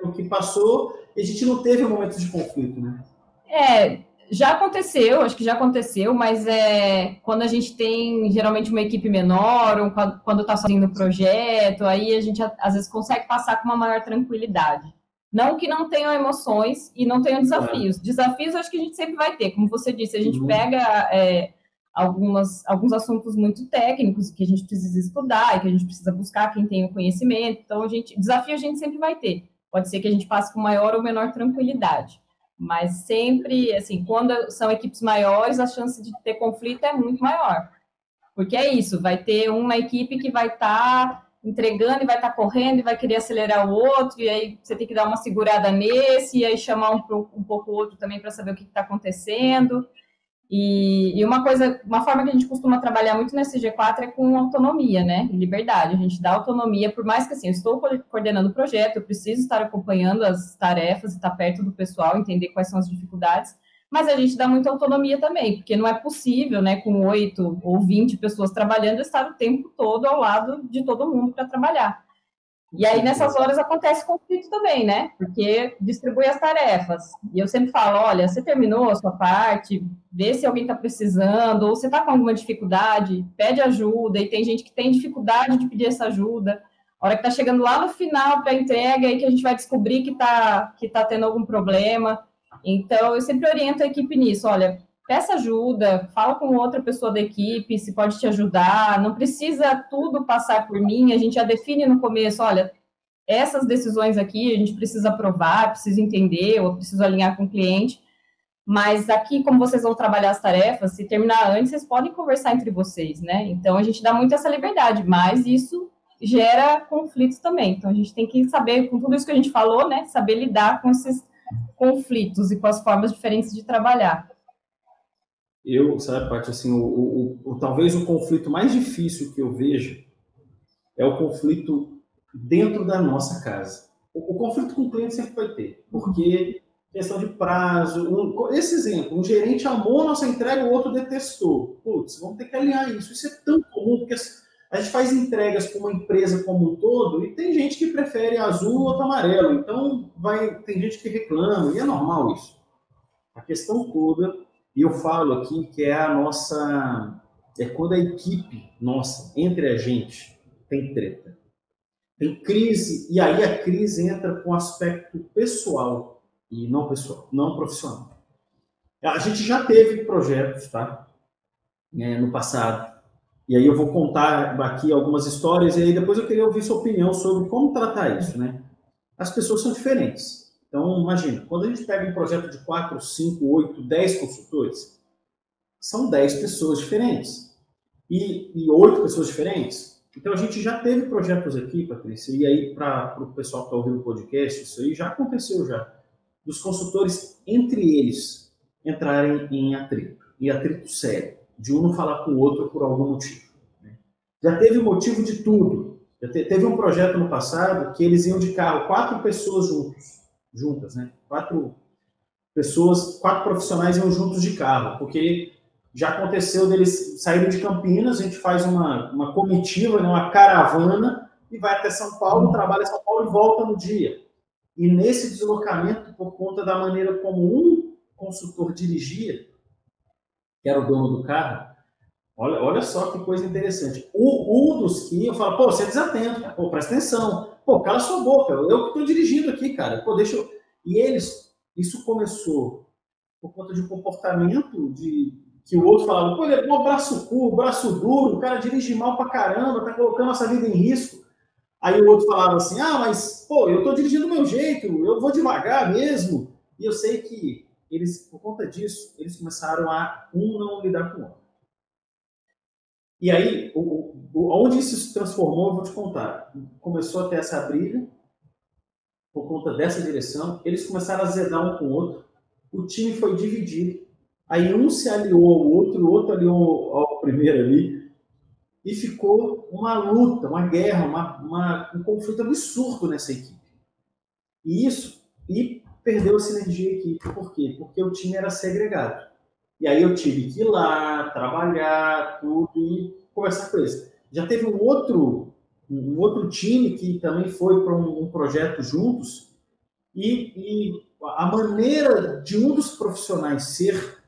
Speaker 1: o que passou e a gente não teve momentos de conflito, né?
Speaker 2: É, já aconteceu, acho que já aconteceu, mas é quando a gente tem geralmente uma equipe menor, ou quando está fazendo o projeto, aí a gente às vezes consegue passar com uma maior tranquilidade. Não que não tenham emoções e não tenham desafios. É. Desafios acho que a gente sempre vai ter, como você disse, a gente uhum. pega é, algumas, alguns assuntos muito técnicos que a gente precisa estudar e que a gente precisa buscar quem tem o conhecimento. Então, a gente, desafio a gente sempre vai ter. Pode ser que a gente passe com maior ou menor tranquilidade. Mas sempre, assim, quando são equipes maiores, a chance de ter conflito é muito maior. Porque é isso, vai ter uma equipe que vai estar tá entregando e vai estar tá correndo e vai querer acelerar o outro, e aí você tem que dar uma segurada nesse, e aí chamar um, um pouco o outro também para saber o que está acontecendo. E, e, uma coisa, uma forma que a gente costuma trabalhar muito nesse G4 é com autonomia, né? Liberdade. A gente dá autonomia, por mais que assim, eu estou coordenando o projeto, eu preciso estar acompanhando as tarefas, estar perto do pessoal, entender quais são as dificuldades, mas a gente dá muita autonomia também, porque não é possível, né, com oito ou vinte pessoas trabalhando, estar o tempo todo ao lado de todo mundo para trabalhar. E aí, nessas horas, acontece conflito também, né? Porque distribui as tarefas. E eu sempre falo: olha, você terminou a sua parte, vê se alguém está precisando, ou você está com alguma dificuldade, pede ajuda. E tem gente que tem dificuldade de pedir essa ajuda. A hora que está chegando lá no final para a entrega, aí que a gente vai descobrir que está que tá tendo algum problema. Então, eu sempre oriento a equipe nisso: olha, peça ajuda, fala com outra pessoa da equipe se pode te ajudar, não precisa tudo passar por mim, a gente já define no começo, olha, essas decisões aqui a gente precisa aprovar, precisa entender, ou preciso alinhar com o cliente, mas aqui, como vocês vão trabalhar as tarefas, se terminar antes, vocês podem conversar entre vocês, né? Então, a gente dá muito essa liberdade, mas isso gera conflitos também. Então, a gente tem que saber, com tudo isso que a gente falou, né? Saber lidar com esses conflitos e com as formas diferentes de trabalhar
Speaker 1: eu, sabe, Paty, assim, o, o, o, talvez o conflito mais difícil que eu vejo é o conflito dentro da nossa casa. O, o conflito com o cliente sempre vai ter, porque questão de prazo, um, esse exemplo, um gerente amou a nossa entrega, o outro detestou. Putz, vamos ter que alinhar isso. Isso é tão comum, porque a gente faz entregas com uma empresa como um todo e tem gente que prefere azul ou amarelo. Então, vai, tem gente que reclama, e é normal isso. A questão toda e eu falo aqui que é a nossa. É quando a equipe nossa, entre a gente, tem treta. Tem crise, e aí a crise entra com aspecto pessoal e não pessoal, não profissional. A gente já teve projetos, tá? É, no passado. E aí eu vou contar aqui algumas histórias e aí depois eu queria ouvir sua opinião sobre como tratar isso, né? As pessoas são diferentes. Então, imagina, quando a gente pega um projeto de 4, 5, 8, 10 consultores, são 10 pessoas diferentes. E, e 8 pessoas diferentes. Então, a gente já teve projetos aqui, Patrícia, e aí, para o pessoal que está ouvindo o podcast, isso aí já aconteceu já. Dos consultores, entre eles, entrarem em atrito, em atrito sério, de um não falar com o outro por algum motivo. Né? Já teve motivo de tudo. Te, teve um projeto no passado que eles iam de carro, quatro pessoas juntos juntas, né? Quatro pessoas, quatro profissionais iam juntos de carro, porque já aconteceu deles saírem de Campinas, a gente faz uma, uma comitiva, né, uma caravana, e vai até São Paulo, trabalha em São Paulo e volta no dia. E nesse deslocamento, por conta da maneira como um consultor dirigia, que era o dono do carro, olha, olha só que coisa interessante. O, um dos que eu falo, pô, você é desatento, pô, presta atenção. Pô, cala sua boca, eu que estou dirigindo aqui, cara. Pô, deixa eu... E eles, isso começou por conta de um comportamento de que o outro falava, pô, ele é bom braço curto, braço duro, o cara dirige mal pra caramba, tá colocando nossa vida em risco. Aí o outro falava assim, ah, mas, pô, eu tô dirigindo do meu jeito, eu vou devagar mesmo. E eu sei que eles, por conta disso, eles começaram a um não lidar com o outro. E aí, o, o, onde isso se transformou, eu vou te contar. Começou a ter essa briga, por conta dessa direção, eles começaram a zedar um com o outro, o time foi dividido, aí um se aliou ao outro, o outro aliou ao primeiro ali, e ficou uma luta, uma guerra, uma, uma, um conflito absurdo nessa equipe. E isso, e perdeu a sinergia equipe. Por quê? Porque o time era segregado. E aí eu tive que ir lá, trabalhar, tudo, e conversar com eles. Já teve um outro, um outro time que também foi para um, um, projeto juntos, e, e, a maneira de um dos profissionais ser,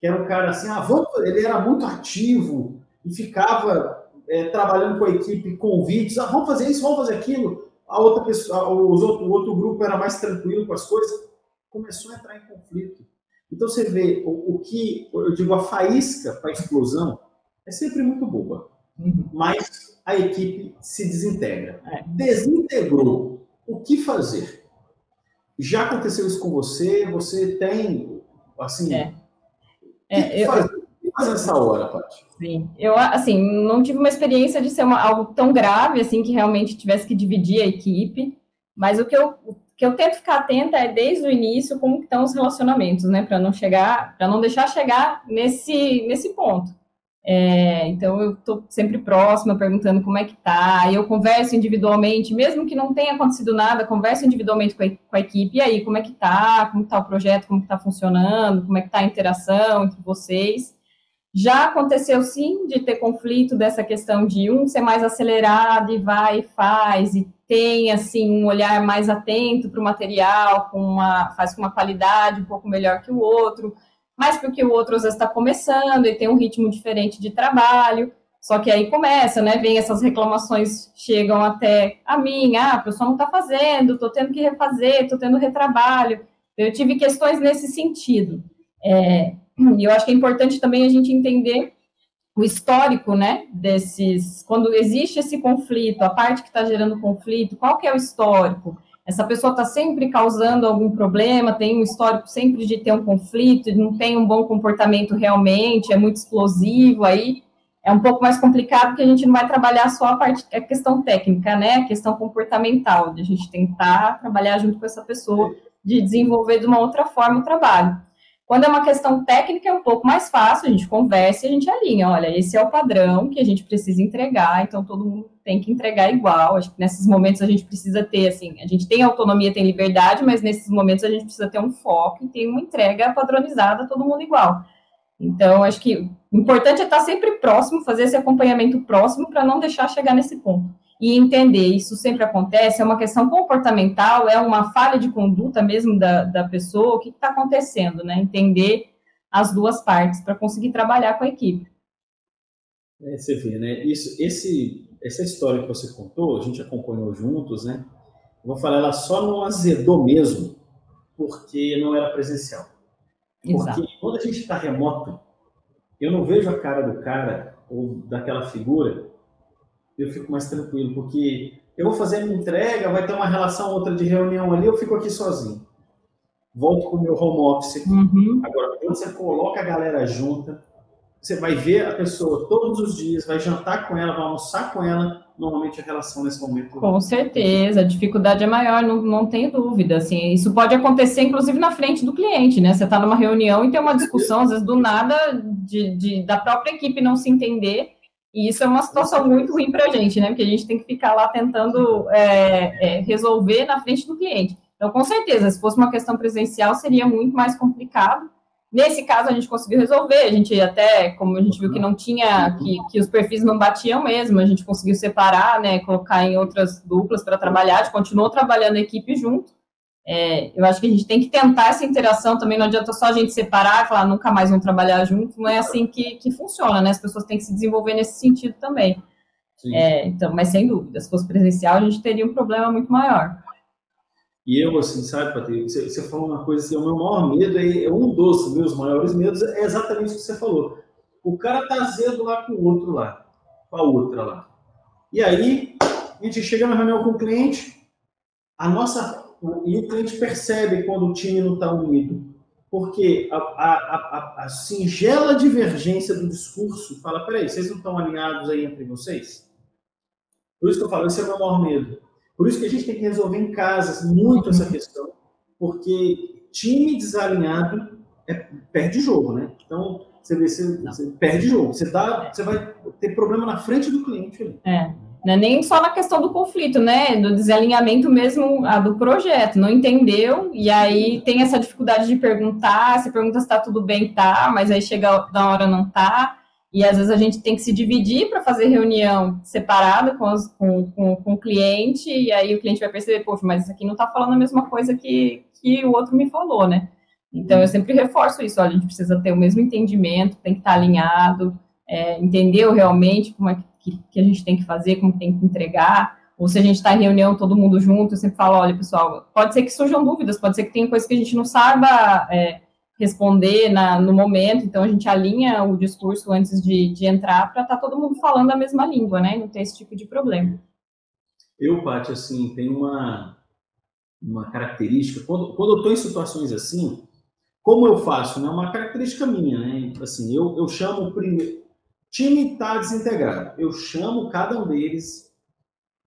Speaker 1: que era um cara assim, ah, vamos, ele era muito ativo e ficava é, trabalhando com a equipe convites, ah, vamos fazer isso, vamos fazer aquilo a outra pessoa, os outro, o outro grupo era mais tranquilo com as coisas, começou a entrar em conflito. Então você vê o, o que, eu digo, a faísca para a explosão é sempre muito boba, uhum. mas a equipe se desintegra. É. Desintegrou. O que fazer? Já aconteceu isso com você? Você tem, assim,
Speaker 2: é. É, eu, fazer?
Speaker 1: Faz nessa hora, Paty?
Speaker 2: Sim, eu, assim, não tive uma experiência de ser uma, algo tão grave, assim, que realmente tivesse que dividir a equipe, mas o que eu, que eu tento ficar atenta é, desde o início, como estão os relacionamentos, né, para não chegar, para não deixar chegar nesse, nesse ponto. É, então eu estou sempre próxima, perguntando como é que tá. Eu converso individualmente, mesmo que não tenha acontecido nada, converso individualmente com a, com a equipe. E aí, como é que tá? Como está o projeto? Como está funcionando? Como é que está a interação entre vocês? Já aconteceu sim de ter conflito dessa questão de um ser mais acelerado e vai e faz, e tem assim um olhar mais atento para o material, com uma, faz com uma qualidade um pouco melhor que o outro, mas porque o outro às vezes está começando e tem um ritmo diferente de trabalho. Só que aí começa, né? Vem essas reclamações, chegam até a mim, ah, a pessoa não está fazendo, estou tendo que refazer, estou tendo retrabalho. Eu tive questões nesse sentido. É, e eu acho que é importante também a gente entender o histórico, né, desses, quando existe esse conflito, a parte que está gerando conflito, qual que é o histórico? Essa pessoa está sempre causando algum problema, tem um histórico sempre de ter um conflito, não tem um bom comportamento realmente, é muito explosivo, aí é um pouco mais complicado porque a gente não vai trabalhar só a parte, a questão técnica, né, a questão comportamental, de a gente tentar trabalhar junto com essa pessoa, de desenvolver de uma outra forma o trabalho. Quando é uma questão técnica, é um pouco mais fácil, a gente conversa e a gente alinha. Olha, esse é o padrão que a gente precisa entregar, então todo mundo tem que entregar igual. Acho que nesses momentos a gente precisa ter, assim, a gente tem autonomia, tem liberdade, mas nesses momentos a gente precisa ter um foco e ter uma entrega padronizada, todo mundo igual. Então, acho que o importante é estar sempre próximo, fazer esse acompanhamento próximo para não deixar chegar nesse ponto e entender, isso sempre acontece, é uma questão comportamental, é uma falha de conduta mesmo da, da pessoa, o que está acontecendo, né? Entender as duas partes para conseguir trabalhar com a equipe.
Speaker 1: É, você vê, né? Isso, esse, essa história que você contou, a gente acompanhou juntos, né? Eu vou falar, ela só não azedou mesmo porque não era presencial. Porque Exato. quando a gente está remoto, eu não vejo a cara do cara ou daquela figura eu fico mais tranquilo, porque eu vou fazer a minha entrega, vai ter uma relação outra de reunião ali, eu fico aqui sozinho. Volto com o meu home office. Uhum. Agora, quando você coloca a galera junta, você vai ver a pessoa todos os dias, vai jantar com ela, vai almoçar com ela, normalmente a relação nesse momento.
Speaker 2: Com certeza, a dificuldade é maior, não, não tenho dúvida. Assim, isso pode acontecer, inclusive, na frente do cliente, né? Você está numa reunião e tem uma discussão, às vezes, do nada, de, de, da própria equipe não se entender e isso é uma situação muito ruim para a gente, né? Porque a gente tem que ficar lá tentando é, é, resolver na frente do cliente. Então, com certeza, se fosse uma questão presencial, seria muito mais complicado. Nesse caso, a gente conseguiu resolver. A gente até, como a gente viu que não tinha, que, que os perfis não batiam mesmo, a gente conseguiu separar, né? Colocar em outras duplas para trabalhar. A gente continuou trabalhando a equipe junto. É, eu acho que a gente tem que tentar essa interação também, não adianta só a gente separar e falar nunca mais vamos trabalhar junto, não é assim que, que funciona, né? As pessoas têm que se desenvolver nesse sentido também. É, então, mas sem dúvida, se fosse presencial, a gente teria um problema muito maior.
Speaker 1: E eu, assim, sabe, Patrícia, você, você falou uma coisa assim, o meu maior medo, é, é um dos meus maiores medos, é exatamente o que você falou. O cara tá azedo lá com o outro lá, com a outra lá. E aí, a gente chega na reunião com o cliente, a nossa, e o cliente percebe quando o time não está unido. Porque a, a, a, a, singela divergência do discurso fala, peraí, vocês não estão alinhados aí entre vocês? Por isso que eu falo, esse é o meu maior medo. Por isso que a gente tem que resolver em casas muito essa questão, porque time desalinhado é, perde jogo, né? Então, você, vê, você, você perde jogo. Você, dá, você vai ter problema na frente do cliente. Ali.
Speaker 2: É. É nem só na questão do conflito, né? Do desalinhamento mesmo a do projeto. Não entendeu, e aí tem essa dificuldade de perguntar. Você pergunta se está tudo bem, tá, mas aí chega da hora não tá. E às vezes a gente tem que se dividir para fazer reunião separada com, com, com, com, o cliente, e aí o cliente vai perceber, poxa, mas isso aqui não está falando a mesma coisa que, que o outro me falou, né? Então eu sempre reforço isso, olha, a gente precisa ter o mesmo entendimento, tem que estar tá alinhado, é, entendeu realmente como é que, que, a gente tem que fazer, como tem que entregar, ou se a gente está em reunião todo mundo junto, eu sempre falo, olha, pessoal, pode ser que surjam dúvidas, pode ser que tenha coisas que a gente não saiba é, responder na, no momento, então a gente alinha o discurso antes de, de entrar para estar tá todo mundo falando a mesma língua, né? Não ter esse tipo de problema.
Speaker 1: Eu, Paty, assim, tem uma, uma característica, quando, quando eu estou em situações assim, como eu faço? É né? uma característica minha, né? Assim, eu, eu chamo primeiro. Time está desintegrado. Eu chamo cada um deles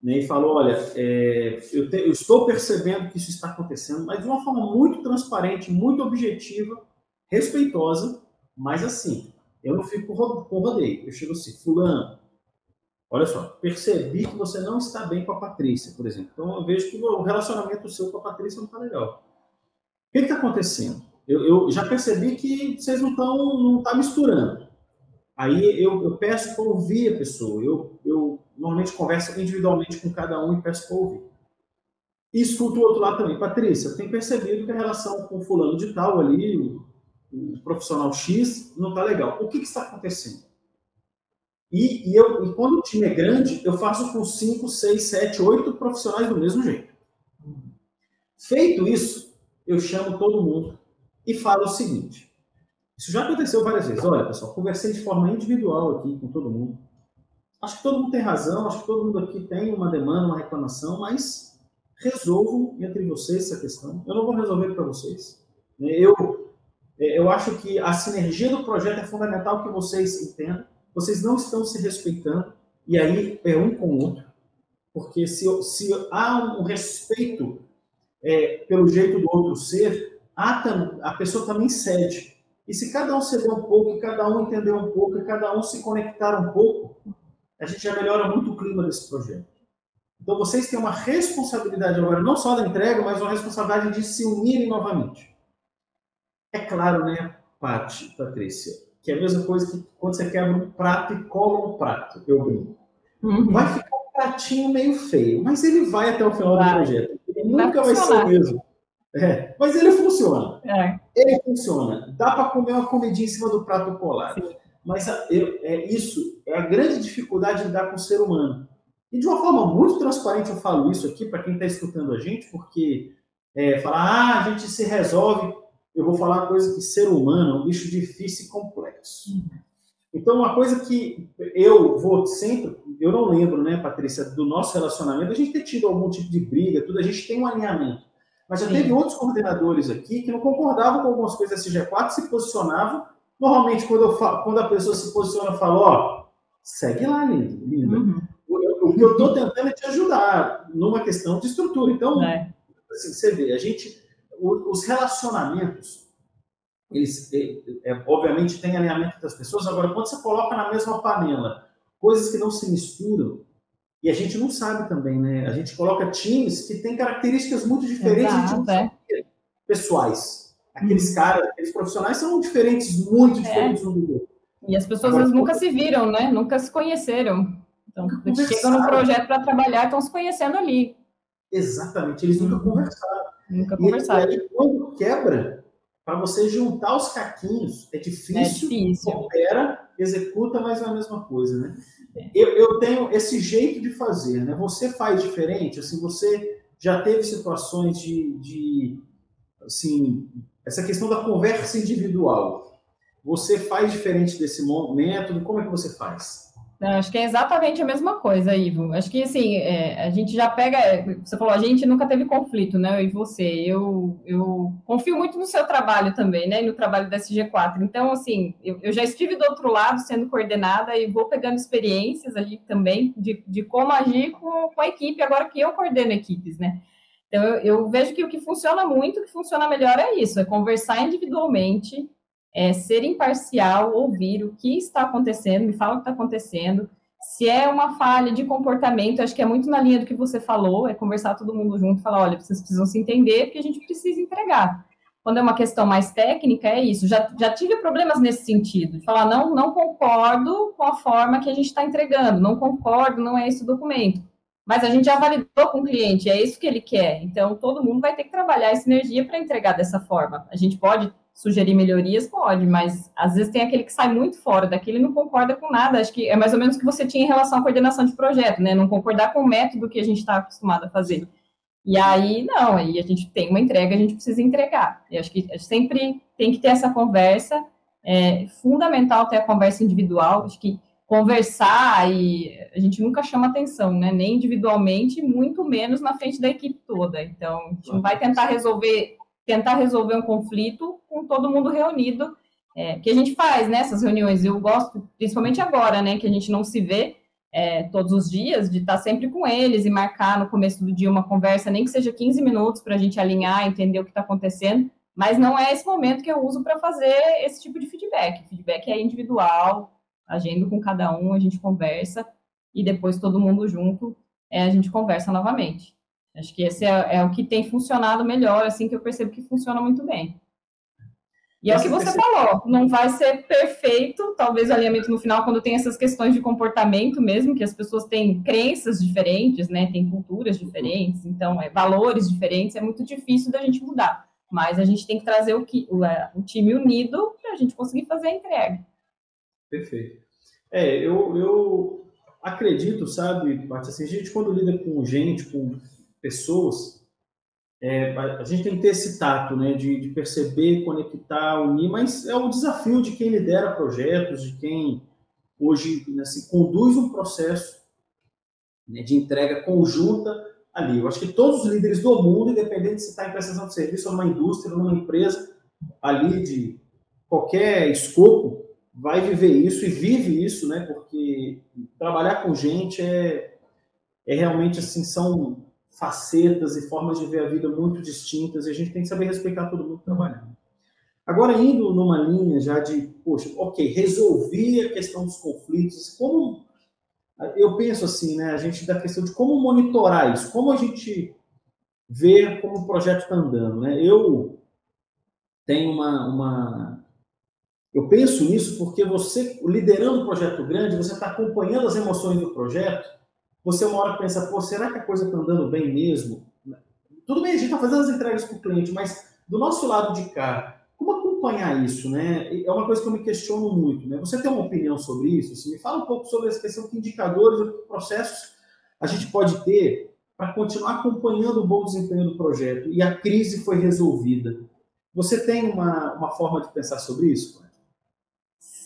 Speaker 1: né, e falo: olha, é, eu, te, eu, estou percebendo que isso está acontecendo, mas de uma forma muito transparente, muito objetiva, respeitosa, mas assim, eu não fico com rodeio. Eu chego assim: Fulano, olha só, percebi que você não está bem com a Patrícia, por exemplo. Então eu vejo que o relacionamento seu com a Patrícia não está legal. O que está acontecendo? Eu, eu, já percebi que vocês não estão não tá misturando. Aí eu, eu peço para ouvir a pessoa. Eu, eu normalmente converso individualmente com cada um e peço para ouvir. E escuto o outro lado também. Patrícia, eu tenho percebido que a relação com fulano de tal ali, o, o profissional X, não está legal. O que, que está acontecendo? E, e, eu, e quando o time é grande, eu faço com 5, 6, 7, 8 profissionais do mesmo jeito. Feito isso, eu chamo todo mundo e falo o seguinte: isso já aconteceu várias vezes. Olha, pessoal, conversei de forma individual aqui com todo mundo. Acho que todo mundo tem razão, acho que todo mundo aqui tem uma demanda, uma reclamação, mas resolvam entre vocês essa questão. Eu não vou resolver para vocês. Eu, eu acho que a sinergia do projeto é fundamental que vocês entendam. Vocês não estão se respeitando, e aí é um com o outro. Porque se, se há um respeito é, pelo jeito do outro ser, há, a pessoa também cede. E se cada um ceder um pouco, e cada um entender um pouco, e cada um se conectar um pouco, a gente já melhora muito o clima desse projeto. Então vocês têm uma responsabilidade agora, não só da entrega, mas uma responsabilidade de se unirem novamente. É claro, né, Paty, Patrícia, que é a mesma coisa que quando você quebra um prato e cola um prato, eu brinco. Uhum. Vai ficar um pratinho meio feio, mas ele vai até o final vai. do projeto. Ele nunca vai, vai ser o mesmo. É, mas ele funciona. É. Ele funciona. Dá para comer uma comidinha em cima do prato colado. Sim. Mas eu, é isso é a grande dificuldade de lidar com o ser humano. E de uma forma muito transparente eu falo isso aqui para quem está escutando a gente, porque é, falar, ah, a gente se resolve. Eu vou falar coisa que ser humano é um bicho difícil e complexo. Uhum. Então, uma coisa que eu vou sempre, eu não lembro, né, Patrícia, do nosso relacionamento, a gente ter tido algum tipo de briga, tudo, a gente tem um alinhamento. Mas já Sim. teve outros coordenadores aqui que não concordavam com algumas coisas da CG4, se posicionavam. Normalmente, quando, eu falo, quando a pessoa se posiciona, eu falo, ó, segue lá, lindo, linda. Uhum. O, o, que eu estou tentando é te ajudar numa questão de estrutura. Então, é. assim, você vê, a gente, os relacionamentos, eles, é, é, obviamente, tem alinhamento das pessoas. Agora, quando você coloca na mesma panela coisas que não se misturam, e a gente não sabe também, né? A gente coloca times que têm características muito diferentes Exato, de é. pessoais. Aqueles hum. caras, aqueles profissionais são diferentes, muito é. diferentes é. um do outro.
Speaker 2: E as pessoas Agora, nunca se viram, né? Nunca se conheceram. Então, eles chegam no projeto para trabalhar, estão se conhecendo ali.
Speaker 1: Exatamente, eles nunca uhum. conversaram.
Speaker 2: Nunca conversaram.
Speaker 1: E aí, quando quebra, para você juntar os caquinhos, é difícil, é difícil. opera, executa, mas é a mesma coisa, né? eu, eu tenho esse jeito de fazer, né? Você faz diferente, assim, você já teve situações de, de assim, essa questão da conversa individual. Você faz diferente desse método? Como é que você faz?
Speaker 2: Acho que é exatamente a mesma coisa, Ivo. Acho que, assim, é, a gente já pega... Você falou, a gente nunca teve conflito, né? Eu e você. Eu, eu confio muito no seu trabalho também, né? E no trabalho da SG4. Então, assim, eu, eu, já estive do outro lado, sendo coordenada, e vou pegando experiências ali também de, de como agir com, com a equipe, agora que eu coordeno equipes, né? Então, eu, eu vejo que o que funciona muito, o que funciona melhor é isso, é conversar individualmente, é, ser imparcial, ouvir o que está acontecendo, me fala o que está acontecendo. Se é uma falha de comportamento, acho que é muito na linha do que você falou, é conversar todo mundo junto falar, olha, vocês precisam se entender, porque a gente precisa entregar. Quando é uma questão mais técnica, é isso. Já, já tive problemas nesse sentido, de falar, não, não concordo com a forma que a gente está entregando, não concordo, não é esse o documento. Mas a gente já validou com o cliente, é isso que ele quer. Então, todo mundo vai ter que trabalhar essa energia para entregar dessa forma. A gente pode sugerir melhorias? Pode, mas às vezes tem aquele que sai muito fora daquele e não concorda com nada. Acho que é mais ou menos o que você tinha em relação à coordenação de projeto, né? Não concordar com o método que a gente está acostumado a fazer. E aí, não, aí a gente tem uma entrega, a gente precisa entregar. Eu acho que sempre tem que ter essa conversa, é fundamental ter a conversa individual, acho que conversar e a gente nunca chama atenção, né? Nem individualmente, muito menos na frente da equipe toda. Então, a gente não vai tentar resolver tentar resolver um conflito com todo mundo reunido, é, que a gente faz nessas né, reuniões. Eu gosto, principalmente agora, né, que a gente não se vê é, todos os dias, de estar sempre com eles e marcar no começo do dia uma conversa, nem que seja 15 minutos para a gente alinhar, entender o que está acontecendo, mas não é esse momento que eu uso para fazer esse tipo de feedback. O feedback é individual, agendo com cada um, a gente conversa e depois todo mundo junto é, a gente conversa novamente. Acho que esse é, é, o que tem funcionado melhor, assim, que eu percebo que funciona muito bem. E é o que você falou, não vai ser perfeito, talvez o alinhamento no final, quando tem essas questões de comportamento mesmo, que as pessoas têm crenças diferentes, né, têm culturas diferentes, então, é, valores diferentes, é muito difícil da gente mudar. Mas a gente tem que trazer o, que, o, é, o time unido para a gente conseguir fazer a entrega.
Speaker 1: Perfeito. É, eu, eu acredito, sabe, assim, a gente quando lida com gente, com pessoas, é, a gente tem que ter esse tato, né, de, de, perceber, conectar, unir, mas é o desafio de quem lidera projetos, de quem hoje assim, conduz um processo né, de entrega conjunta ali. Eu acho que todos os líderes do mundo, independente se está em prestação de serviço ou numa indústria, ou numa empresa ali de qualquer escopo, vai viver isso e vive isso, né? Porque trabalhar com gente é, é realmente assim, são facetas e formas de ver a vida muito distintas e a gente tem que saber respeitar todo mundo trabalhando. Agora, indo numa linha já de, poxa, ok, resolvi a questão dos conflitos, como. Eu penso assim, né, a gente da questão de como monitorar isso, como a gente ver como o projeto está andando, né? Eu tenho uma, uma. Eu penso nisso porque você, liderando um projeto grande, você está acompanhando as emoções do projeto você uma hora pensa, pô, será que a coisa está andando bem mesmo? Tudo bem, a gente está fazendo as entregas para o cliente, mas do nosso lado de cá, como acompanhar isso, né? É uma coisa que eu me questiono muito, né? Você tem uma opinião sobre isso? Assim, me fala um pouco sobre essa questão de indicadores, processos a gente pode ter para continuar acompanhando o bom desempenho do projeto e a crise foi resolvida. Você tem uma, uma forma de pensar sobre isso?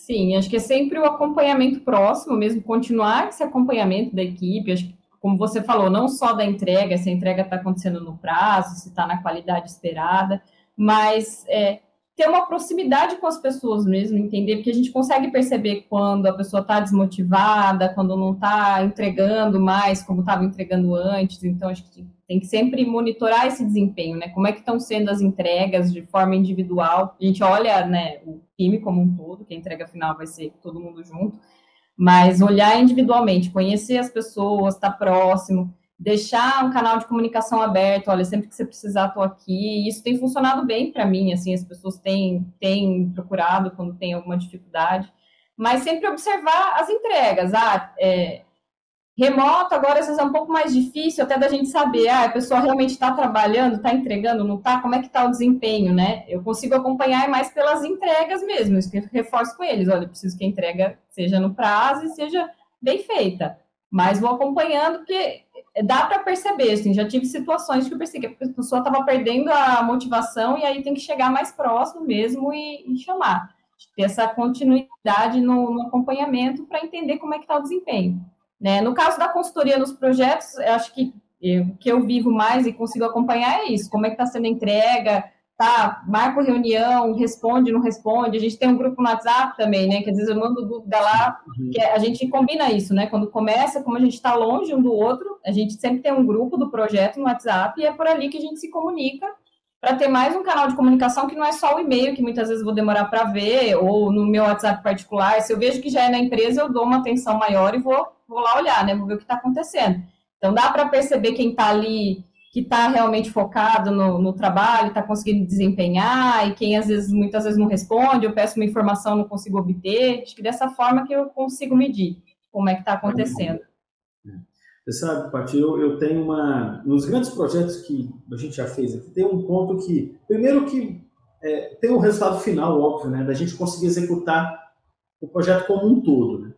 Speaker 2: Sim, acho que é sempre o acompanhamento próximo, mesmo continuar esse acompanhamento da equipe. Acho que, como você falou, não só da entrega, se a entrega está acontecendo no prazo, se está na qualidade esperada, mas é, ter uma proximidade com as pessoas mesmo, entender, porque a gente consegue perceber quando a pessoa está desmotivada, quando não está entregando mais como estava entregando antes. Então, acho que tem que sempre monitorar esse desempenho, né? Como é que estão sendo as entregas de forma individual. A gente olha, né, o time como um todo, que a entrega final vai ser todo mundo junto, mas olhar individualmente, conhecer as pessoas, estar tá próximo, deixar um canal de comunicação aberto, olha, sempre que você precisar, estou aqui. Isso tem funcionado bem para mim, assim, as pessoas têm, têm procurado quando tem alguma dificuldade, mas sempre observar as entregas. Ah, é, Remoto, agora, às vezes é um pouco mais difícil até da gente saber, ah, a pessoa realmente está trabalhando, está entregando, não está, como é que está o desempenho, né? Eu consigo acompanhar mais pelas entregas mesmo, eu reforço com eles, olha, preciso que a entrega seja no prazo e seja bem feita. Mas vou acompanhando, porque dá para perceber, assim, já tive situações que eu percebi que a pessoa estava perdendo a motivação e aí tem que chegar mais próximo mesmo e, e chamar. Ter essa continuidade no, no acompanhamento para entender como é que está o desempenho. Né? No caso da consultoria nos projetos, eu acho que o que eu vivo mais e consigo acompanhar é isso, como é que está sendo a entrega, tá, marco reunião, responde, não responde. A gente tem um grupo no WhatsApp também, né? Que às vezes eu mando dúvida lá, uhum. que a gente combina isso, né? Quando começa, como a gente está longe um do outro, a gente sempre tem um grupo do projeto no WhatsApp e é por ali que a gente se comunica para ter mais um canal de comunicação que não é só o e-mail, que muitas vezes vou demorar para ver, ou no meu WhatsApp particular. Se eu vejo que já é na empresa, eu dou uma atenção maior e vou, vou lá olhar, né? Vou ver o que está acontecendo. Então dá para perceber quem está ali que está realmente focado no, no trabalho, está conseguindo desempenhar, e quem às vezes, muitas vezes não responde, eu peço uma informação, não consigo obter, acho que dessa forma que eu consigo medir como é que está acontecendo.
Speaker 1: Você sabe, Paty, eu, eu tenho uma. Nos grandes projetos que a gente já fez aqui, tem um ponto que. Primeiro que é, tem um resultado final, óbvio, né? Da gente conseguir executar o projeto como um todo. Né?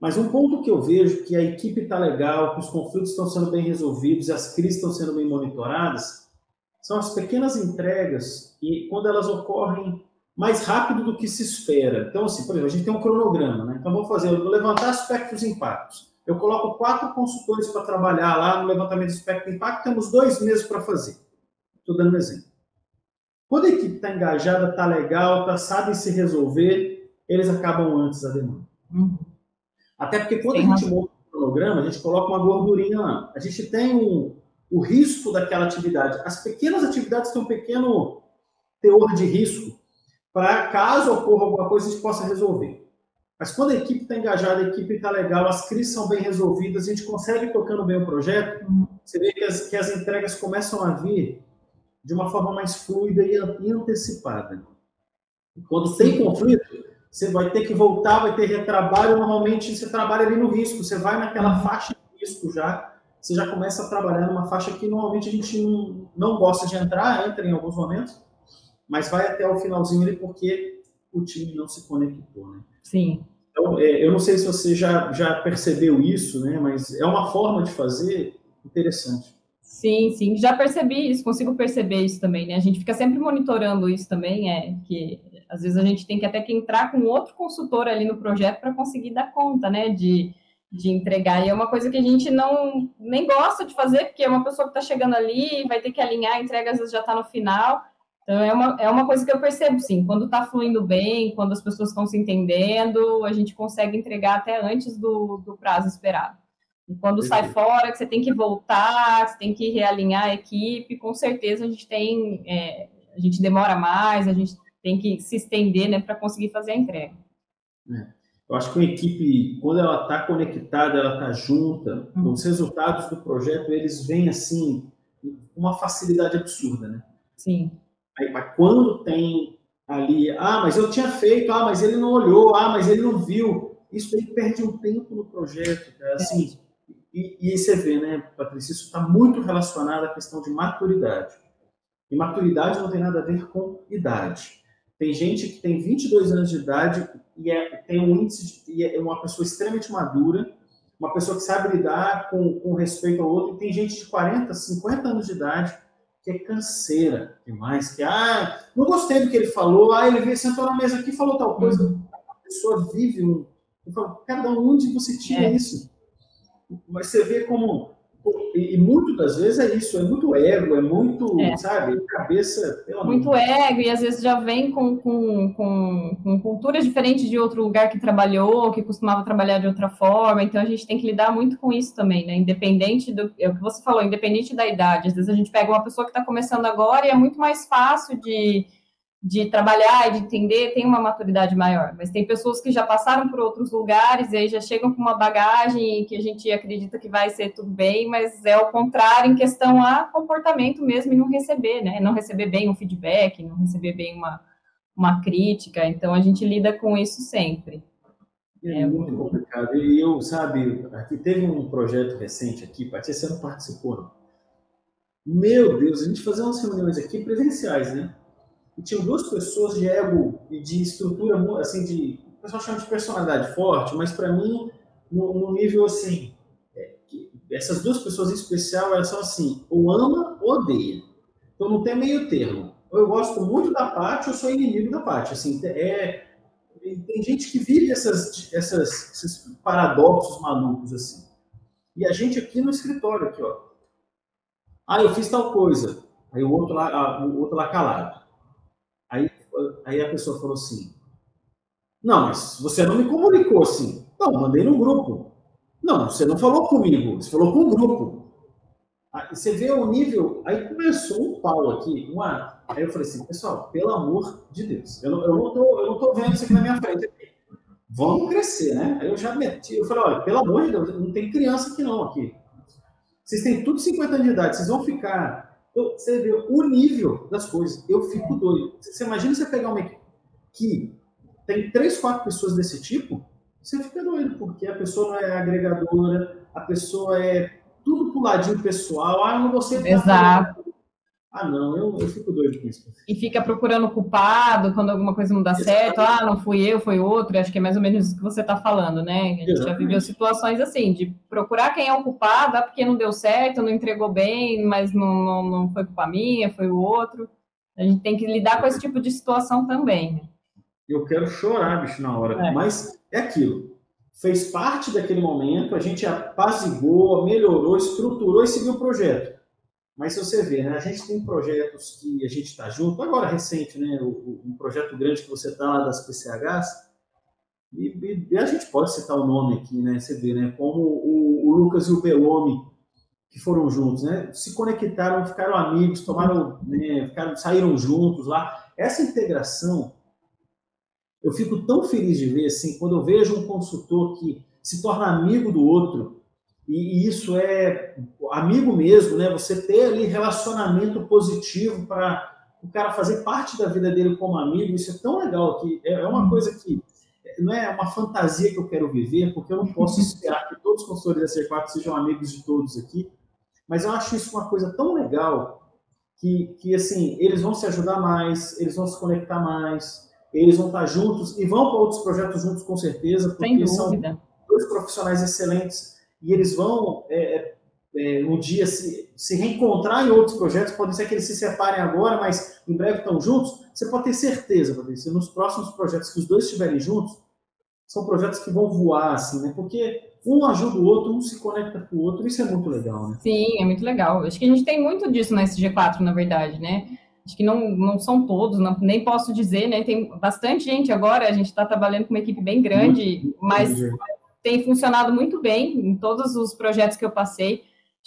Speaker 1: Mas um ponto que eu vejo que a equipe está legal, que os conflitos estão sendo bem resolvidos e as crises estão sendo bem monitoradas, são as pequenas entregas e quando elas ocorrem mais rápido do que se espera. Então, assim, por exemplo, a gente tem um cronograma, né? Então, vou fazer, vou levantar aspectos e impactos. Eu coloco quatro consultores para trabalhar lá no levantamento de aspecto e impacto, temos dois meses para fazer. Estou dando um exemplo. Quando a equipe está engajada, está legal, tá, sabe se resolver, eles acabam antes da demanda. Uhum. Até porque quando Sim. a gente monta um cronograma, a gente coloca uma gordurinha lá. A gente tem um, o risco daquela atividade. As pequenas atividades têm um pequeno teor de risco para caso ocorra alguma coisa, a gente possa resolver. Mas quando a equipe está engajada, a equipe está legal, as crises são bem resolvidas, a gente consegue tocando bem o projeto, você vê que as, que as entregas começam a vir de uma forma mais fluida e antecipada. Quando tem conflito, você vai ter que voltar, vai ter retrabalho. Normalmente você trabalha ali no risco, você vai naquela faixa de risco já, você já começa a trabalhar numa faixa que normalmente a gente não, não gosta de entrar, entra em alguns momentos, mas vai até o finalzinho ali porque o time não se conectou, né?
Speaker 2: Sim.
Speaker 1: Então, é, eu não sei se você já, já percebeu isso, né? Mas é uma forma de fazer interessante.
Speaker 2: Sim, sim, já percebi isso, consigo perceber isso também, né? A gente fica sempre monitorando isso também, é que às vezes a gente tem que até que entrar com outro consultor ali no projeto para conseguir dar conta, né, de, de entregar. E é uma coisa que a gente não nem gosta de fazer, porque é uma pessoa que está chegando ali, vai ter que alinhar, a entrega às vezes já está no final. Então é uma, é uma coisa que eu percebo, sim, quando está fluindo bem, quando as pessoas estão se entendendo, a gente consegue entregar até antes do, do prazo esperado. E quando sai fora, que você tem que voltar, você tem que realinhar a equipe, com certeza a gente tem, é, a gente demora mais, a gente tem que se estender, né, para conseguir fazer a entrega.
Speaker 1: É. Eu acho que uma equipe, quando ela está conectada, ela está junta, uhum. os resultados do projeto, eles vêm assim, com uma facilidade absurda, né?
Speaker 2: Sim.
Speaker 1: Aí, mas quando tem ali, ah, mas eu tinha feito, ah, mas ele não olhou, ah, mas ele não viu, isso aí perde um tempo no projeto, cara. Assim, e, e você vê, né, Patrícia, isso está muito relacionado à questão de maturidade. E maturidade não tem nada a ver com idade. Tem gente que tem 22 anos de idade e é, tem um índice de, e é uma pessoa extremamente madura, uma pessoa que sabe lidar com, com respeito ao outro, e tem gente de 40, 50 anos de idade que é canseira demais, que, ah, não gostei do que ele falou, ah, ele veio, sentou na mesa aqui e falou tal coisa. Uhum. A pessoa vive um. Eu falo, cada onde você tira é. isso? Mas você vê como. E, muito das vezes é isso, é muito ego, é muito, é. sabe, cabeça.
Speaker 2: Muito ego, e às vezes já vem com, com, com, com, culturas diferentes de outro lugar que trabalhou, que costumava trabalhar de outra forma, então a gente tem que lidar muito com isso também, né? Independente do. É o que você falou, independente da idade. Às vezes a gente pega uma pessoa que está começando agora e é muito mais fácil de de trabalhar e de entender tem uma maturidade maior. Mas tem pessoas que já passaram por outros lugares e aí já chegam com uma bagagem que a gente acredita que vai ser tudo bem, mas é o contrário em questão a comportamento mesmo e não receber, né? Não receber bem um feedback, não receber bem uma, uma crítica. Então a gente lida com isso sempre.
Speaker 1: É, é muito complicado. E eu, sabe, aqui teve um projeto recente aqui, Paty, você não participou, não. Meu Deus, a gente fazia umas reuniões aqui presenciais, né? E tinham duas pessoas de ego e de estrutura, assim, de. O pessoal chama de personalidade forte, mas para mim, no, nível assim. É, essas duas pessoas em especial, elas são assim, ou ama ou odeia. Então não tem meio termo. Ou eu gosto muito da parte ou sou inimigo da parte. Assim, é, tem gente que vive essas, essas, esses paradoxos malucos assim. E a gente aqui no escritório, aqui, ó. Ah, eu fiz tal coisa. Aí o outro lá, o outro lá calado. Aí, a pessoa falou assim: Não, mas você não me comunicou assim. Não, mandei no grupo. Não, você não falou comigo, você falou com o grupo. Aí você vê o nível. Aí começou um pau aqui, uma. Aí eu falei assim, pessoal, pelo amor de Deus, eu não, não, tô, eu não vendo isso aqui na minha frente. Vamos crescer, né? Aí eu já meti, eu falei, olha, pelo amor de Deus, não tem criança aqui não, aqui. Vocês têm tudo 50 anos de idade, vocês vão ficar. Você vê o nível das coisas. Eu fico doido. Você imagina você pegar uma equipe que tem três, quatro pessoas desse tipo, você fica doido, porque a pessoa não é agregadora, a pessoa é tudo pro ladinho pessoal. Ah, eu não vou ser.
Speaker 2: Exato.
Speaker 1: Ah, não, eu, eu fico doido com isso.
Speaker 2: E fica procurando culpado quando alguma coisa não dá certo. Ah, não fui eu, foi outro. Acho que é mais ou menos isso que você está falando, né? A gente Exatamente. já viveu situações assim, de procurar quem é o culpado, ah, porque não deu certo, não entregou bem, mas não, não, não foi culpa minha, foi o outro. A gente tem que lidar com esse tipo de situação também.
Speaker 1: Eu quero chorar, bicho, na hora. É. Mas é aquilo. Fez parte daquele momento, a gente apazigou, melhorou, estruturou e seguiu o projeto. Mas se você vê, né, a gente tem projetos que a gente está junto, agora recente, né, o, um projeto grande que você está lá das PCHs, e, e, a gente pode citar o nome aqui, né, você vê, né, como o, o Lucas e o Belome, que foram juntos, né, se conectaram, ficaram amigos, tomaram, né, ficaram, saíram juntos lá. Essa integração, eu fico tão feliz de ver, assim, quando eu vejo um consultor que se torna amigo do outro, e, isso é amigo mesmo, né? Você ter ali relacionamento positivo para o cara fazer parte da vida dele como amigo, isso é tão legal que é, é uma uhum. coisa que não é uma fantasia que eu quero viver, porque eu não posso esperar que todos os consultores da C4 sejam amigos de todos aqui, mas eu acho isso uma coisa tão legal que, que assim, eles vão se ajudar mais, eles vão se conectar mais, eles vão estar juntos e vão para outros projetos juntos com certeza, porque são dois profissionais excelentes e eles vão é, é, é, um dia se, se reencontrar em outros projetos, pode ser que eles se separem agora, mas em breve estão juntos, você pode ter certeza, Patrícia, nos próximos projetos que os dois estiverem juntos, são projetos que vão voar, assim, né? Porque um ajuda o outro, um se conecta com o outro, isso é muito legal, né?
Speaker 2: Sim, é muito legal. Acho que a gente tem muito disso na SG4, na verdade, né? Acho que não, não são todos, não, nem posso dizer, né? Tem bastante gente agora, a gente está trabalhando com uma equipe bem grande, muito, mas muito tem funcionado muito bem em todos os projetos que eu passei.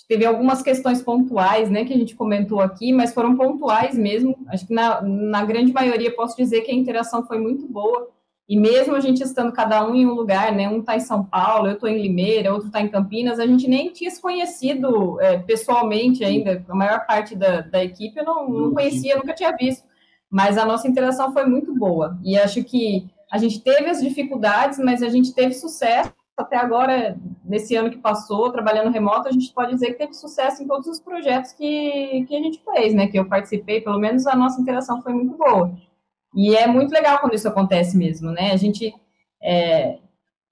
Speaker 2: Teve algumas questões pontuais, né, que a gente comentou aqui, mas foram pontuais mesmo. Acho que na, na grande maioria posso dizer que a interação foi muito boa. E mesmo a gente estando cada um em um lugar, né, um está em São Paulo, eu estou em Limeira, outro está em Campinas, a gente nem tinha se conhecido é, pessoalmente ainda. A maior parte da, da equipe eu não, não conhecia, nunca tinha visto. Mas a nossa interação foi muito boa. E acho que a gente teve as dificuldades, mas a gente teve sucesso até agora, nesse ano que passou, trabalhando remoto, a gente pode dizer que teve sucesso em todos os projetos que, que a gente fez, né? Que eu participei, pelo menos a nossa interação foi muito boa. E é muito legal quando isso acontece mesmo, né? A gente é,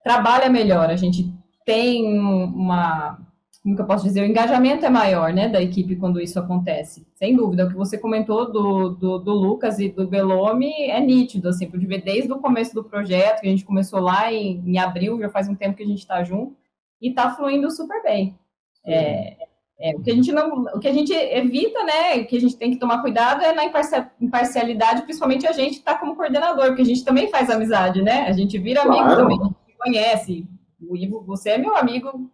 Speaker 2: trabalha melhor, a gente tem uma, como que eu posso dizer, o engajamento é maior, né, da equipe quando isso acontece. Sem dúvida, o que você comentou do, do, do Lucas e do Belome é nítido, assim, pude ver desde o começo do projeto, que a gente começou lá em, em abril, já faz um tempo que a gente está junto, e está fluindo super bem. É, é, o que a gente não, o que a gente evita, né, o que a gente tem que tomar cuidado é na imparcialidade, principalmente a gente está como coordenador, porque a gente também faz amizade, né? A gente vira amigo claro. também, a gente conhece. O Ivo, você é meu amigo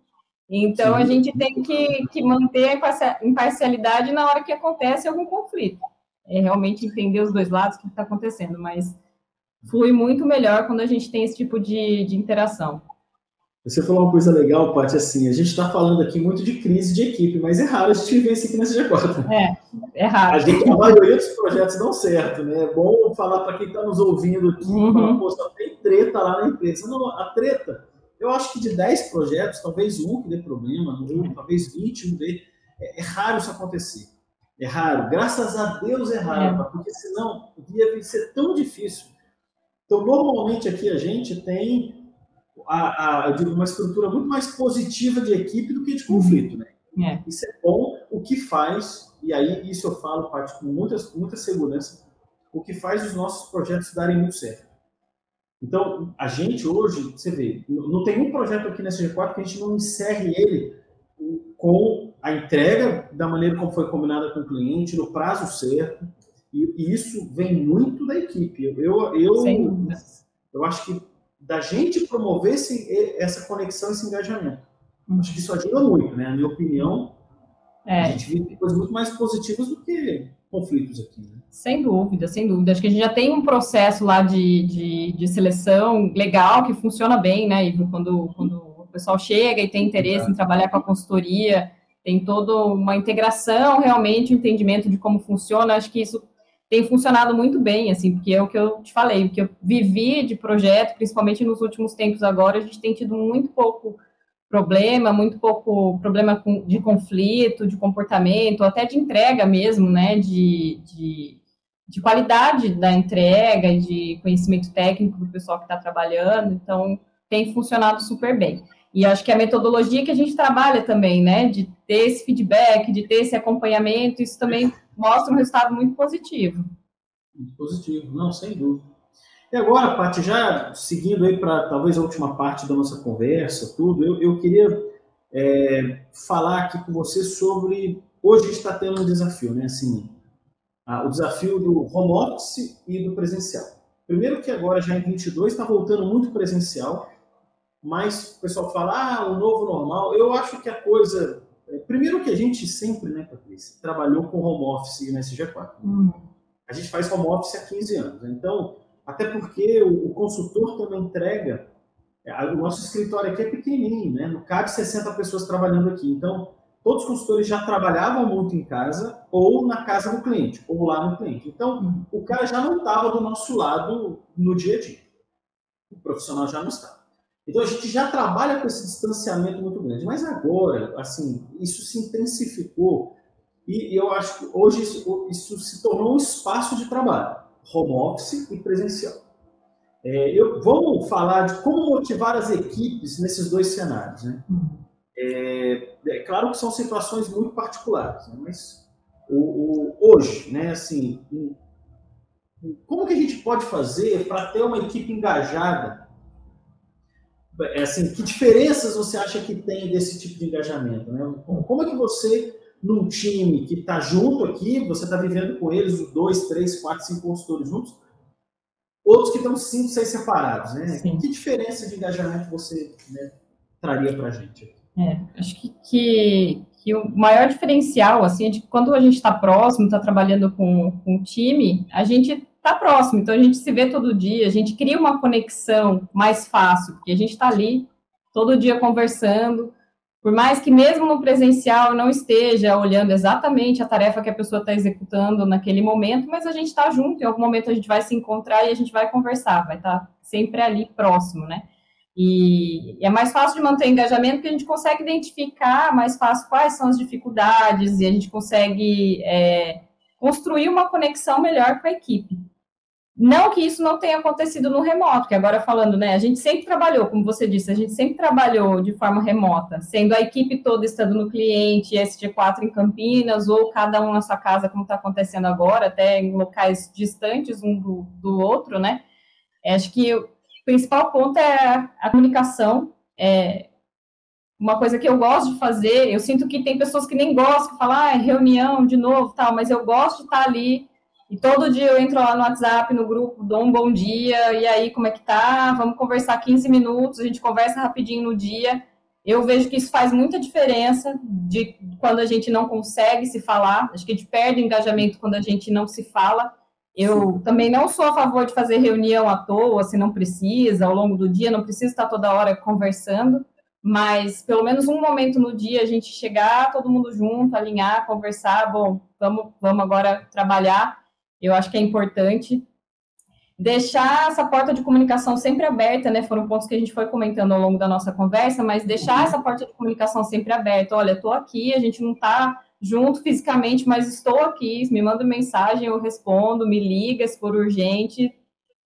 Speaker 2: então, Sim. a gente tem que, que manter a imparcialidade na hora que acontece algum conflito. É realmente entender os dois lados, o que está acontecendo, mas flui muito melhor quando a gente tem esse tipo de, de interação.
Speaker 1: Você falou uma coisa legal, Paty, assim, a gente está falando aqui muito de crise de equipe, mas é raro a gente ver isso aqui na CG4.
Speaker 2: É, é raro.
Speaker 1: A, gente, a maioria dos projetos dão certo, né? É bom falar para quem está nos ouvindo aqui, uhum. falar, pô, só tem treta lá na empresa. Não, a treta eu acho que de 10 projetos, talvez um que dê problema, um, talvez 20 um dê. É, é, raro isso acontecer. É raro. Graças a Deus é raro, é. porque senão ia ser tão difícil. Então, normalmente aqui a gente tem a, a, eu digo, uma estrutura muito mais positiva de equipe do que de conflito, né? É. Isso é bom, o que faz, e aí isso eu falo, parte com muita, muita segurança, o que faz os nossos projetos darem muito certo. Então, a gente hoje, você vê, não tem um projeto aqui nessa G4 que a gente não encerre ele com a entrega da maneira como foi combinada com o cliente, no prazo certo, e, isso vem muito da equipe. Eu, eu, eu, eu acho que da gente promover esse, essa conexão, esse engajamento. Acho que isso ajuda muito, né? Na minha opinião, é. a gente vive coisas muito mais positivas do que conflitos aqui. Né?
Speaker 2: Sem dúvida, sem dúvida. Acho que a gente já tem um processo lá de, de, de seleção legal que funciona bem, né, Ivo? Quando, quando o pessoal chega e tem interesse em trabalhar com a consultoria, tem toda uma integração, realmente, um entendimento de como funciona. Acho que isso tem funcionado muito bem, assim, porque é o que eu te falei, porque eu vivi de projeto, principalmente nos últimos tempos agora, a gente tem tido muito pouco problema, muito pouco problema de conflito, de comportamento, até de entrega mesmo, né, de, de, de qualidade da entrega, de conhecimento técnico do pessoal que está trabalhando, então tem funcionado super bem. E acho que a metodologia que a gente trabalha também, né, de ter esse feedback, de ter esse acompanhamento, isso também mostra um resultado muito positivo.
Speaker 1: Muito positivo, não, sem dúvida. E agora, Paty, já seguindo aí para talvez a última parte da nossa conversa, tudo, eu, eu queria é, falar aqui com você sobre. Hoje está tendo um desafio, né? Assim, a, o desafio do home office e do presencial. Primeiro que agora, já em 22, está voltando muito presencial, mas o pessoal fala, ah, o novo normal. Eu acho que a coisa é, primeiro que a gente sempre, né, Patrícia, trabalhou com home office na SG4. Hum. A gente faz home office há 15 anos. Né? Então, até porque o, o consultor tem uma entrega. É, o nosso escritório aqui é pequenininho, né? Não cabe 60 pessoas trabalhando aqui. Então, todos os consultores já trabalhavam muito em casa ou na casa do cliente, ou lá no cliente. Então, o cara já não estava do nosso lado no dia a dia. O profissional já não estava. Então a gente já trabalha com esse distanciamento muito grande, mas agora, assim, isso se intensificou e eu acho que hoje isso, isso se tornou um espaço de trabalho, home office e presencial. É, eu, vamos falar de como motivar as equipes nesses dois cenários, né? É, é claro que são situações muito particulares, né? mas o, o, hoje, né, assim, como que a gente pode fazer para ter uma equipe engajada é assim, que diferenças você acha que tem desse tipo de engajamento? Né? Como é que você, num time que está junto aqui, você está vivendo com eles, os dois, três, quatro, cinco consultores juntos, outros que estão cinco, seis separados, né? Sim. Que diferença de engajamento você né, traria para a gente?
Speaker 2: É, acho que, que, que, o maior diferencial, assim, é de que quando a gente está próximo, está trabalhando com, com o time, a gente está próximo, então a gente se vê todo dia, a gente cria uma conexão mais fácil, porque a gente está ali todo dia conversando, por mais que mesmo no presencial não esteja olhando exatamente a tarefa que a pessoa está executando naquele momento, mas a gente está junto, em algum momento a gente vai se encontrar e a gente vai conversar, vai estar tá sempre ali próximo, né? E, é mais fácil de manter engajamento porque a gente consegue identificar mais fácil quais são as dificuldades e a gente consegue é, construir uma conexão melhor com a equipe. Não que isso não tenha acontecido no remoto, que agora falando, né, a gente sempre trabalhou, como você disse, a gente sempre trabalhou de forma remota, sendo a equipe toda estando no cliente, SG4 em Campinas, ou cada um na sua casa, como está acontecendo agora, até em locais distantes um do, do outro, né? É, acho que o principal ponto é a comunicação. É uma coisa que eu gosto de fazer, eu sinto que tem pessoas que nem gostam, que falam, ah, é reunião de novo, tal, mas eu gosto de estar ali e todo dia eu entro lá no WhatsApp, no grupo, dou um bom dia, e aí, como é que tá? Vamos conversar 15 minutos, a gente conversa rapidinho no dia. Eu vejo que isso faz muita diferença de quando a gente não consegue se falar. Acho que a gente perde engajamento quando a gente não se fala. Eu Sim. também não sou a favor de fazer reunião à toa, se não precisa, ao longo do dia, não precisa estar toda hora conversando, mas pelo menos um momento no dia a gente chegar, todo mundo junto, alinhar, conversar, bom, vamos, vamos agora trabalhar eu acho que é importante deixar essa porta de comunicação sempre aberta, né? Foram pontos que a gente foi comentando ao longo da nossa conversa, mas deixar uhum. essa porta de comunicação sempre aberta. Olha, estou aqui, a gente não está junto fisicamente, mas estou aqui. Me manda mensagem, eu respondo, me liga se for urgente.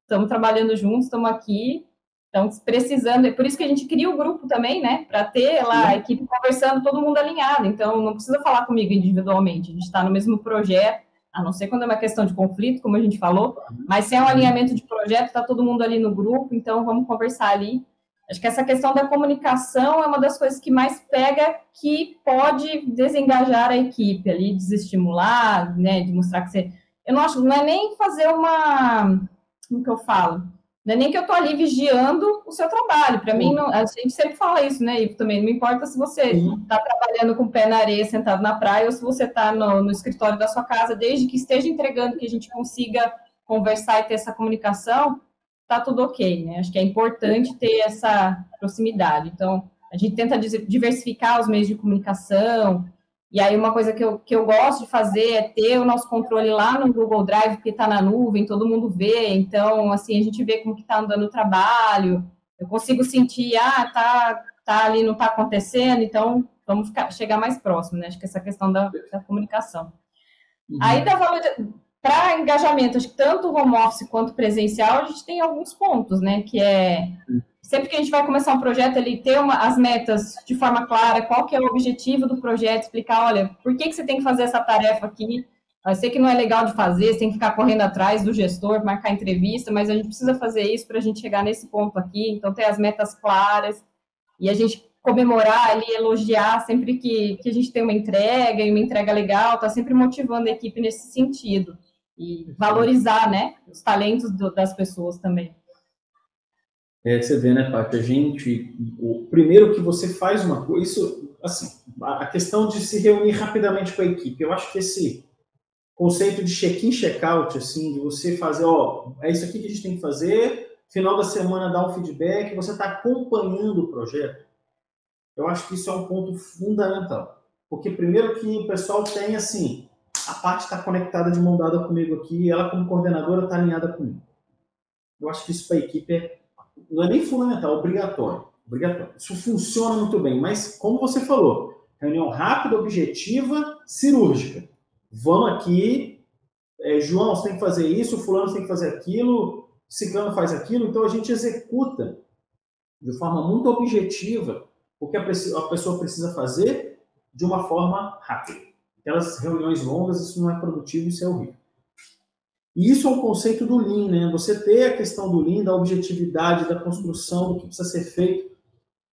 Speaker 2: Estamos trabalhando juntos, estamos aqui. Então, precisando, é por isso que a gente cria o grupo também, né? Para ter lá a equipe conversando, todo mundo alinhado. Então, não precisa falar comigo individualmente, a gente está no mesmo projeto, a não ser quando é uma questão de conflito, como a gente falou, mas se é um alinhamento de projeto, está todo mundo ali no grupo, então vamos conversar ali. Acho que essa questão da comunicação é uma das coisas que mais pega, que pode desengajar a equipe ali, desestimular, né, de mostrar que você... Eu não acho, não é nem fazer uma... Como que eu falo? Não é nem que eu estou ali vigiando o seu trabalho. Para mim, não, a gente sempre fala isso, né, Ivo, também. Não importa se você está trabalhando com o pé na areia, sentado na praia, ou se você está no, no, escritório da sua casa, desde que esteja entregando, que a gente consiga conversar e ter essa comunicação, tá tudo ok, né? Acho que é importante ter essa proximidade. Então, a gente tenta diversificar os meios de comunicação, e aí, uma coisa que eu, que eu gosto de fazer é ter o nosso controle lá no Google Drive, porque está na nuvem, todo mundo vê. Então, assim, a gente vê como que está andando o trabalho. Eu consigo sentir, ah, tá, tá ali, não está acontecendo, então vamos ficar, chegar mais próximo, né? Acho que essa questão da, da comunicação. Uhum. Aí, da valor para engajamento, acho que tanto home office quanto presencial, a gente tem alguns pontos, né? Que é sempre que a gente vai começar um projeto, ele ter uma, as metas de forma clara, qual que é o objetivo do projeto, explicar, olha, por que, que você tem que fazer essa tarefa aqui? Eu sei que não é legal de fazer, você tem que ficar correndo atrás do gestor, marcar entrevista, mas a gente precisa fazer isso para a gente chegar nesse ponto aqui, então ter as metas claras e a gente comemorar ali, elogiar sempre que, que a gente tem uma entrega e uma entrega legal, tá sempre motivando a equipe nesse sentido e valorizar, né, os talentos do, das pessoas também.
Speaker 1: É, você vê, né, Paty, a gente, o primeiro que você faz uma coisa, isso, assim, a questão de se reunir rapidamente com a equipe, eu acho que esse conceito de check-in, check-out, assim, de você fazer, ó, é isso aqui que a gente tem que fazer, final da semana dar um feedback, você está acompanhando o projeto, eu acho que isso é um ponto fundamental. Porque primeiro que o pessoal tem, assim, a parte está conectada de mão dada comigo aqui, ela como coordenadora está alinhada comigo. Eu acho que isso para a equipe é não é nem fundamental, é obrigatório. Obrigatório. Isso funciona muito bem, mas como você falou, reunião rápida, objetiva, cirúrgica. Vamos aqui, é, João, você tem que fazer isso, fulano tem que fazer aquilo, ciclano faz aquilo, então a gente executa de forma muito objetiva o que a pessoa precisa fazer de uma forma rápida. Aquelas reuniões longas, isso não é produtivo, isso é horrível. E isso é um conceito do Lean, né? Você ter a questão do Lean, da objetividade, da construção, do que precisa ser feito,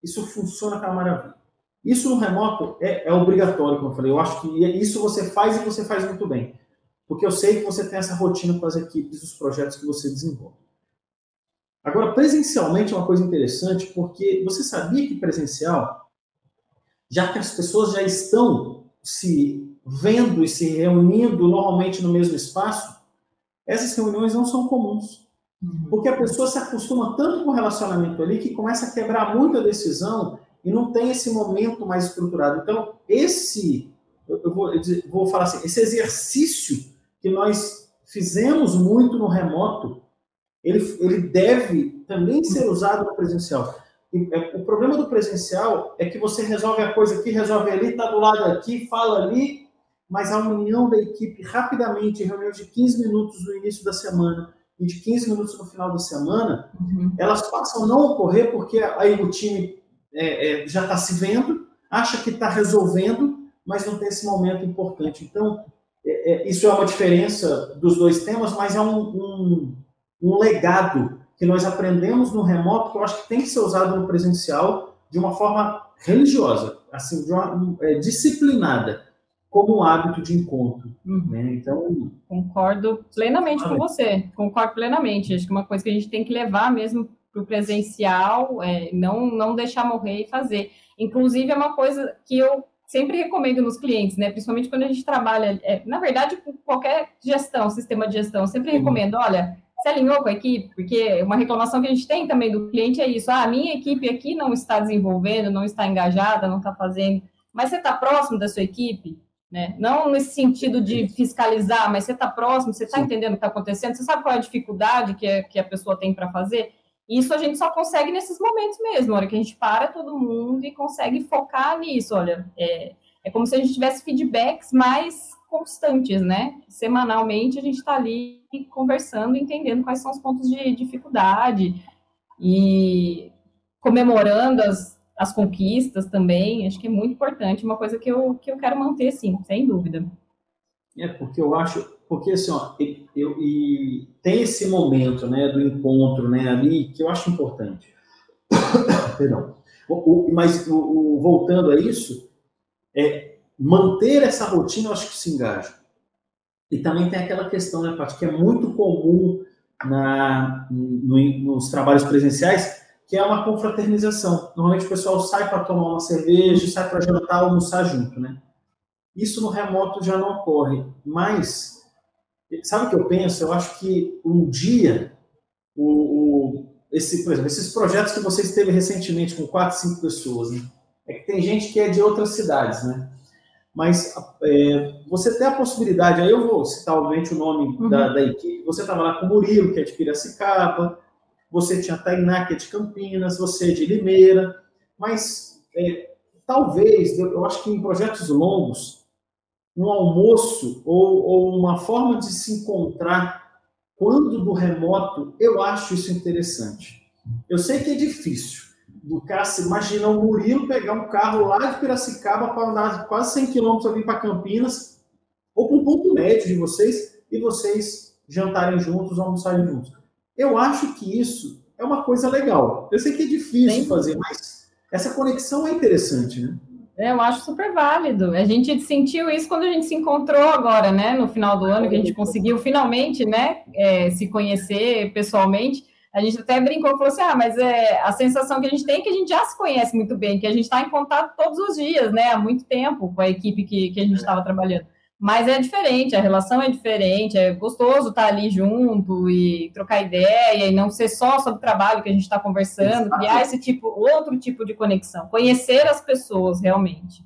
Speaker 1: isso funciona com a maravilha. Isso no remoto é, é, obrigatório, como eu falei. Eu acho que isso você faz e você faz muito bem. Porque eu sei que você tem essa rotina com as equipes, os projetos que você desenvolve. Agora, presencialmente é uma coisa interessante, porque você sabia que presencial, já que as pessoas já estão se vendo e se reunindo normalmente no mesmo espaço, essas reuniões não são comuns. Uhum. Porque a pessoa se acostuma tanto com o relacionamento ali que começa a quebrar muito a decisão e não tem esse momento mais estruturado. Então, esse, eu vou, eu vou falar assim, esse exercício que nós fizemos muito no remoto, ele, ele deve também ser usado no presencial. É, o problema do presencial é que você resolve a coisa aqui, resolve ali, está do lado aqui, fala ali, mas a união da equipe rapidamente, reunião de 15 minutos no início da semana e de 15 minutos no final da semana, uhum. elas passam a não ocorrer porque aí o time é, é, já está se vendo, acha que está resolvendo, mas não tem esse momento importante. Então, é, é, isso é uma diferença dos dois temas, mas é um, um, um legado que nós aprendemos no remoto que eu acho que tem que ser usado no presencial de uma forma religiosa, assim, de uma, é, disciplinada como um hábito de encontro. Uhum. Né? Então.
Speaker 2: Concordo plenamente com você. Concordo plenamente. Acho que uma coisa que a gente tem que levar mesmo para o presencial, é não, não deixar morrer e fazer. Inclusive, é uma coisa que eu sempre recomendo nos clientes, né? Principalmente quando a gente trabalha, é, na verdade, com qualquer gestão, sistema de gestão, sempre uhum. recomendo, olha, se alinhou com a equipe, porque uma reclamação que a gente tem também do cliente é isso, ah, a minha equipe aqui não está desenvolvendo, não está engajada, não está fazendo, mas você está próximo da sua equipe? Né? Não nesse sentido de fiscalizar, mas você está próximo, você está entendendo o que está acontecendo, você sabe qual é a dificuldade que, é, que a pessoa tem para fazer. Isso a gente só consegue nesses momentos mesmo, na hora que a gente para todo mundo e consegue focar nisso. Olha, é, é como se a gente tivesse feedbacks mais constantes, né? Semanalmente a gente está ali conversando, entendendo quais são os pontos de dificuldade. e comemorando as, as conquistas também, acho que é muito importante, uma coisa que eu, que eu quero manter, sim, sem dúvida.
Speaker 1: É, porque eu acho, porque assim, ó, eu, e tem esse momento, né, do encontro, né, ali, que eu acho importante. Perdão. O, o, mas o, voltando a isso, é manter essa rotina, eu acho que se engaja. E também tem aquela questão, né, Paty, que é muito comum na, no, nos trabalhos presenciais, que é uma confraternização. Normalmente o pessoal sai para tomar uma cerveja, sai para jantar, almoçar junto, né? Isso no remoto já não ocorre. Mas, sabe o que eu penso? Eu acho que um dia, o, o, esse, por exemplo, esses projetos que você esteve recentemente com quatro, cinco pessoas, né? é que tem gente que é de outras cidades, né? Mas é, você tem a possibilidade, aí eu vou citar, obviamente, o nome uhum. da, da, equipe. Você estava lá com o Murilo, que é de Piracicaba, você tinha Tainá, que é de Campinas, você é de Limeira, mas é, talvez, eu acho que em projetos longos, um almoço ou, ou uma forma de se encontrar quando do remoto, eu acho isso interessante. Eu sei que é difícil. Do cara, se o Murilo pegar um carro lá de Piracicaba para andar quase 100 quilômetros ali para Campinas, ou para um ponto médio de vocês, e vocês jantarem juntos, almoçarem juntos. Eu acho que isso é uma coisa legal. Eu sei que é difícil Sim. fazer, mas essa conexão é interessante, né?
Speaker 2: É, eu acho super válido. A gente sentiu isso quando a gente se encontrou agora, né? No final do ano, que a gente conseguiu finalmente, né? É, se conhecer pessoalmente. A gente até brincou e falou assim: ah, mas é, a sensação que a gente tem é que a gente já se conhece muito bem, que a gente está em contato todos os dias, né? Há muito tempo com a equipe que, que a gente estava trabalhando. Mas é diferente, a relação é diferente, é gostoso estar ali junto e trocar ideia e não ser só sobre o trabalho que a gente está conversando, Exato. criar esse tipo, outro tipo de conexão, conhecer as pessoas realmente.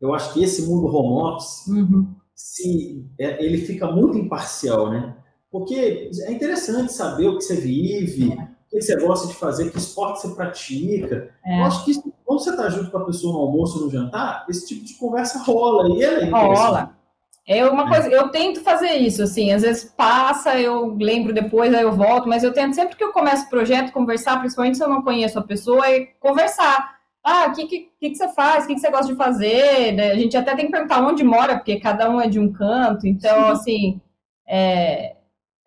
Speaker 1: Eu acho que esse mundo home office, uhum. se, é, ele fica muito imparcial, né? Porque é interessante saber o que você vive, é. Que você gosta de fazer, que esporte você pratica. É. Eu acho que quando você está junto com a pessoa no almoço, no jantar, esse tipo de conversa rola e ela é
Speaker 2: Rola. É uma coisa, eu tento fazer isso, assim, às vezes passa, eu lembro depois, aí eu volto, mas eu tento sempre que eu começo o projeto, conversar, principalmente se eu não conheço a pessoa, é conversar. Ah, o que, que, que, você faz? O que, que você gosta de fazer? A gente até tem que perguntar onde mora, porque cada um é de um canto, então, Sim. assim, é,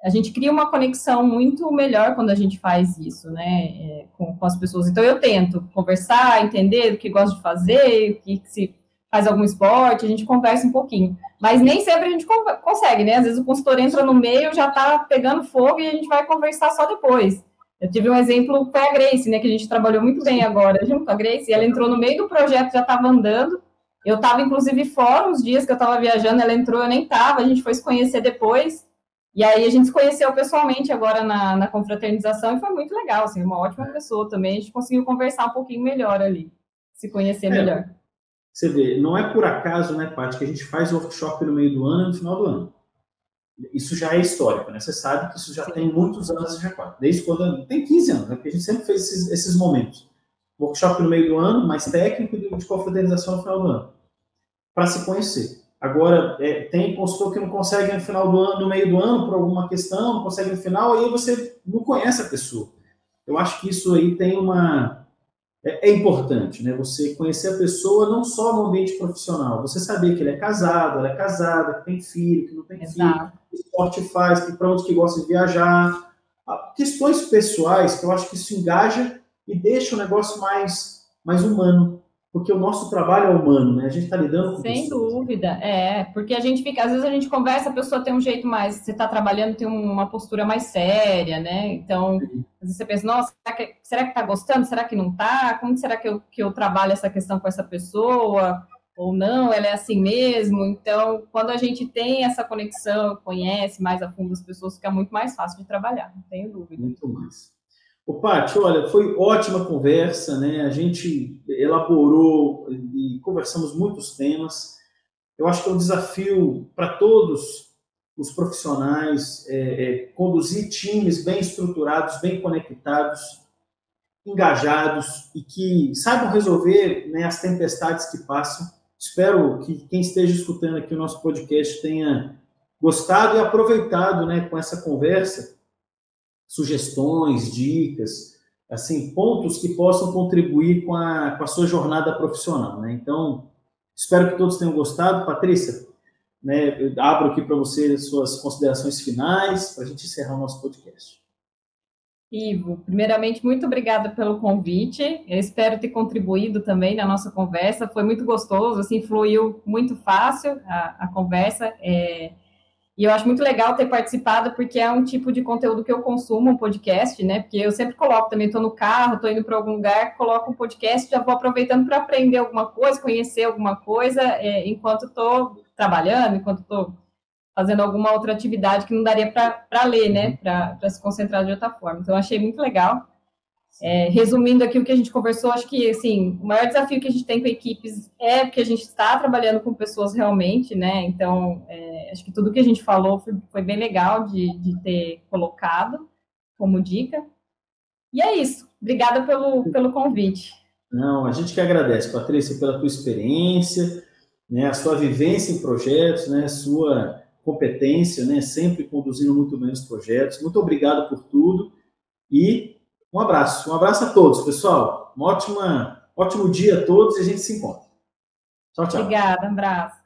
Speaker 2: a gente cria uma conexão muito melhor quando a gente faz isso, né, é, com, com, as pessoas. Então, eu tento conversar, entender o que gosta de fazer, o que, se faz algum esporte, a gente conversa um pouquinho. Mas nem sempre a gente consegue, né? Às vezes o consultor entra no meio, já está pegando fogo e a gente vai conversar só depois. Eu tive um exemplo, foi a Grace, né, que a gente trabalhou muito bem agora junto com a Grace, e ela entrou no meio do projeto, já estava andando, eu estava, inclusive, fora os dias que eu estava viajando, ela entrou, eu nem estava, a gente foi se conhecer depois, e aí a gente se conheceu pessoalmente agora na, na confraternização e foi muito legal, assim, uma ótima pessoa também. A gente conseguiu conversar um pouquinho melhor ali, se conhecer é, melhor.
Speaker 1: Você vê, não é por acaso, né, Paty, que a gente faz workshop no meio do ano e no final do ano. Isso já é histórico, né? Você sabe que isso já Sim. tem muitos anos já desde quando tem 15 anos, né? Porque a gente sempre fez esses, esses momentos. Workshop no meio do ano, mais técnico de confraternização no final do ano, para se conhecer. Agora, é, tem consultor que não consegue no final do ano, no meio do ano, por alguma questão, não consegue no final, aí você não conhece a pessoa. Eu acho que isso aí tem uma. É, é, importante, né? Você conhecer a pessoa não só no ambiente profissional, você saber que ele é casado, ela é casada, que tem filho, que não tem Exato. filho, que esporte faz, que para onde que gosta de viajar. Questões pessoais que eu acho que isso engaja e deixa o negócio mais, mais humano porque o nosso trabalho é humano, né? A gente está lidando com
Speaker 2: Sem pessoas. dúvida, é, porque a gente fica, às vezes a gente conversa, a pessoa tem um jeito mais, você está trabalhando, tem uma postura mais séria, né? Então, às vezes você pensa, nossa, será que, será que tá gostando? Será que não tá? Como será que eu, que eu trabalho essa questão com essa pessoa? Ou não, ela é assim mesmo. Então, quando a gente tem essa conexão, conhece mais a fundo as pessoas, fica muito mais fácil de trabalhar, não tenho dúvida.
Speaker 1: Muito mais. O Paty, olha, foi ótima conversa, né? A gente elaborou e conversamos muitos temas. Eu acho que é um desafio para todos os profissionais é, é, conduzir times bem estruturados, bem conectados, engajados e que saibam resolver né, as tempestades que passam. Espero que quem esteja escutando aqui o nosso podcast tenha gostado e aproveitado né, com essa conversa sugestões, dicas, assim, pontos que possam contribuir com a, com a sua jornada profissional, né? Então, espero que todos tenham gostado. Patrícia, né, eu abro aqui para você as suas considerações finais, para a gente encerrar o nosso podcast.
Speaker 2: Ivo, primeiramente, muito obrigada pelo convite. Eu espero ter contribuído também na nossa conversa. Foi muito gostoso, assim, fluiu muito fácil a, a conversa. É, e eu acho muito legal ter participado, porque é um tipo de conteúdo que eu consumo, um podcast, né? Porque eu sempre coloco também, estou no carro, estou indo para algum lugar, coloco um podcast, já vou aproveitando para aprender alguma coisa, conhecer alguma coisa, é, enquanto estou trabalhando, enquanto estou fazendo alguma outra atividade que não daria para ler, né? Para se concentrar de outra forma. Então, achei muito legal. É, resumindo aqui o que a gente conversou, acho que assim, o maior desafio que a gente tem com equipes é que a gente está trabalhando com pessoas realmente, né? Então, é, acho que tudo que a gente falou foi, foi bem legal de, de, ter colocado como dica. E é isso. Obrigada pelo, pelo convite.
Speaker 1: Não, a gente que agradece, Patrícia, pela tua experiência, né, a sua vivência em projetos, né, a sua competência, né, sempre conduzindo muito bem os projetos. Muito obrigado por tudo e um abraço. Um abraço a todos, pessoal. Um ótima, ótimo dia a todos e a gente se encontra.
Speaker 2: Tchau, tchau. Obrigada, um abraço.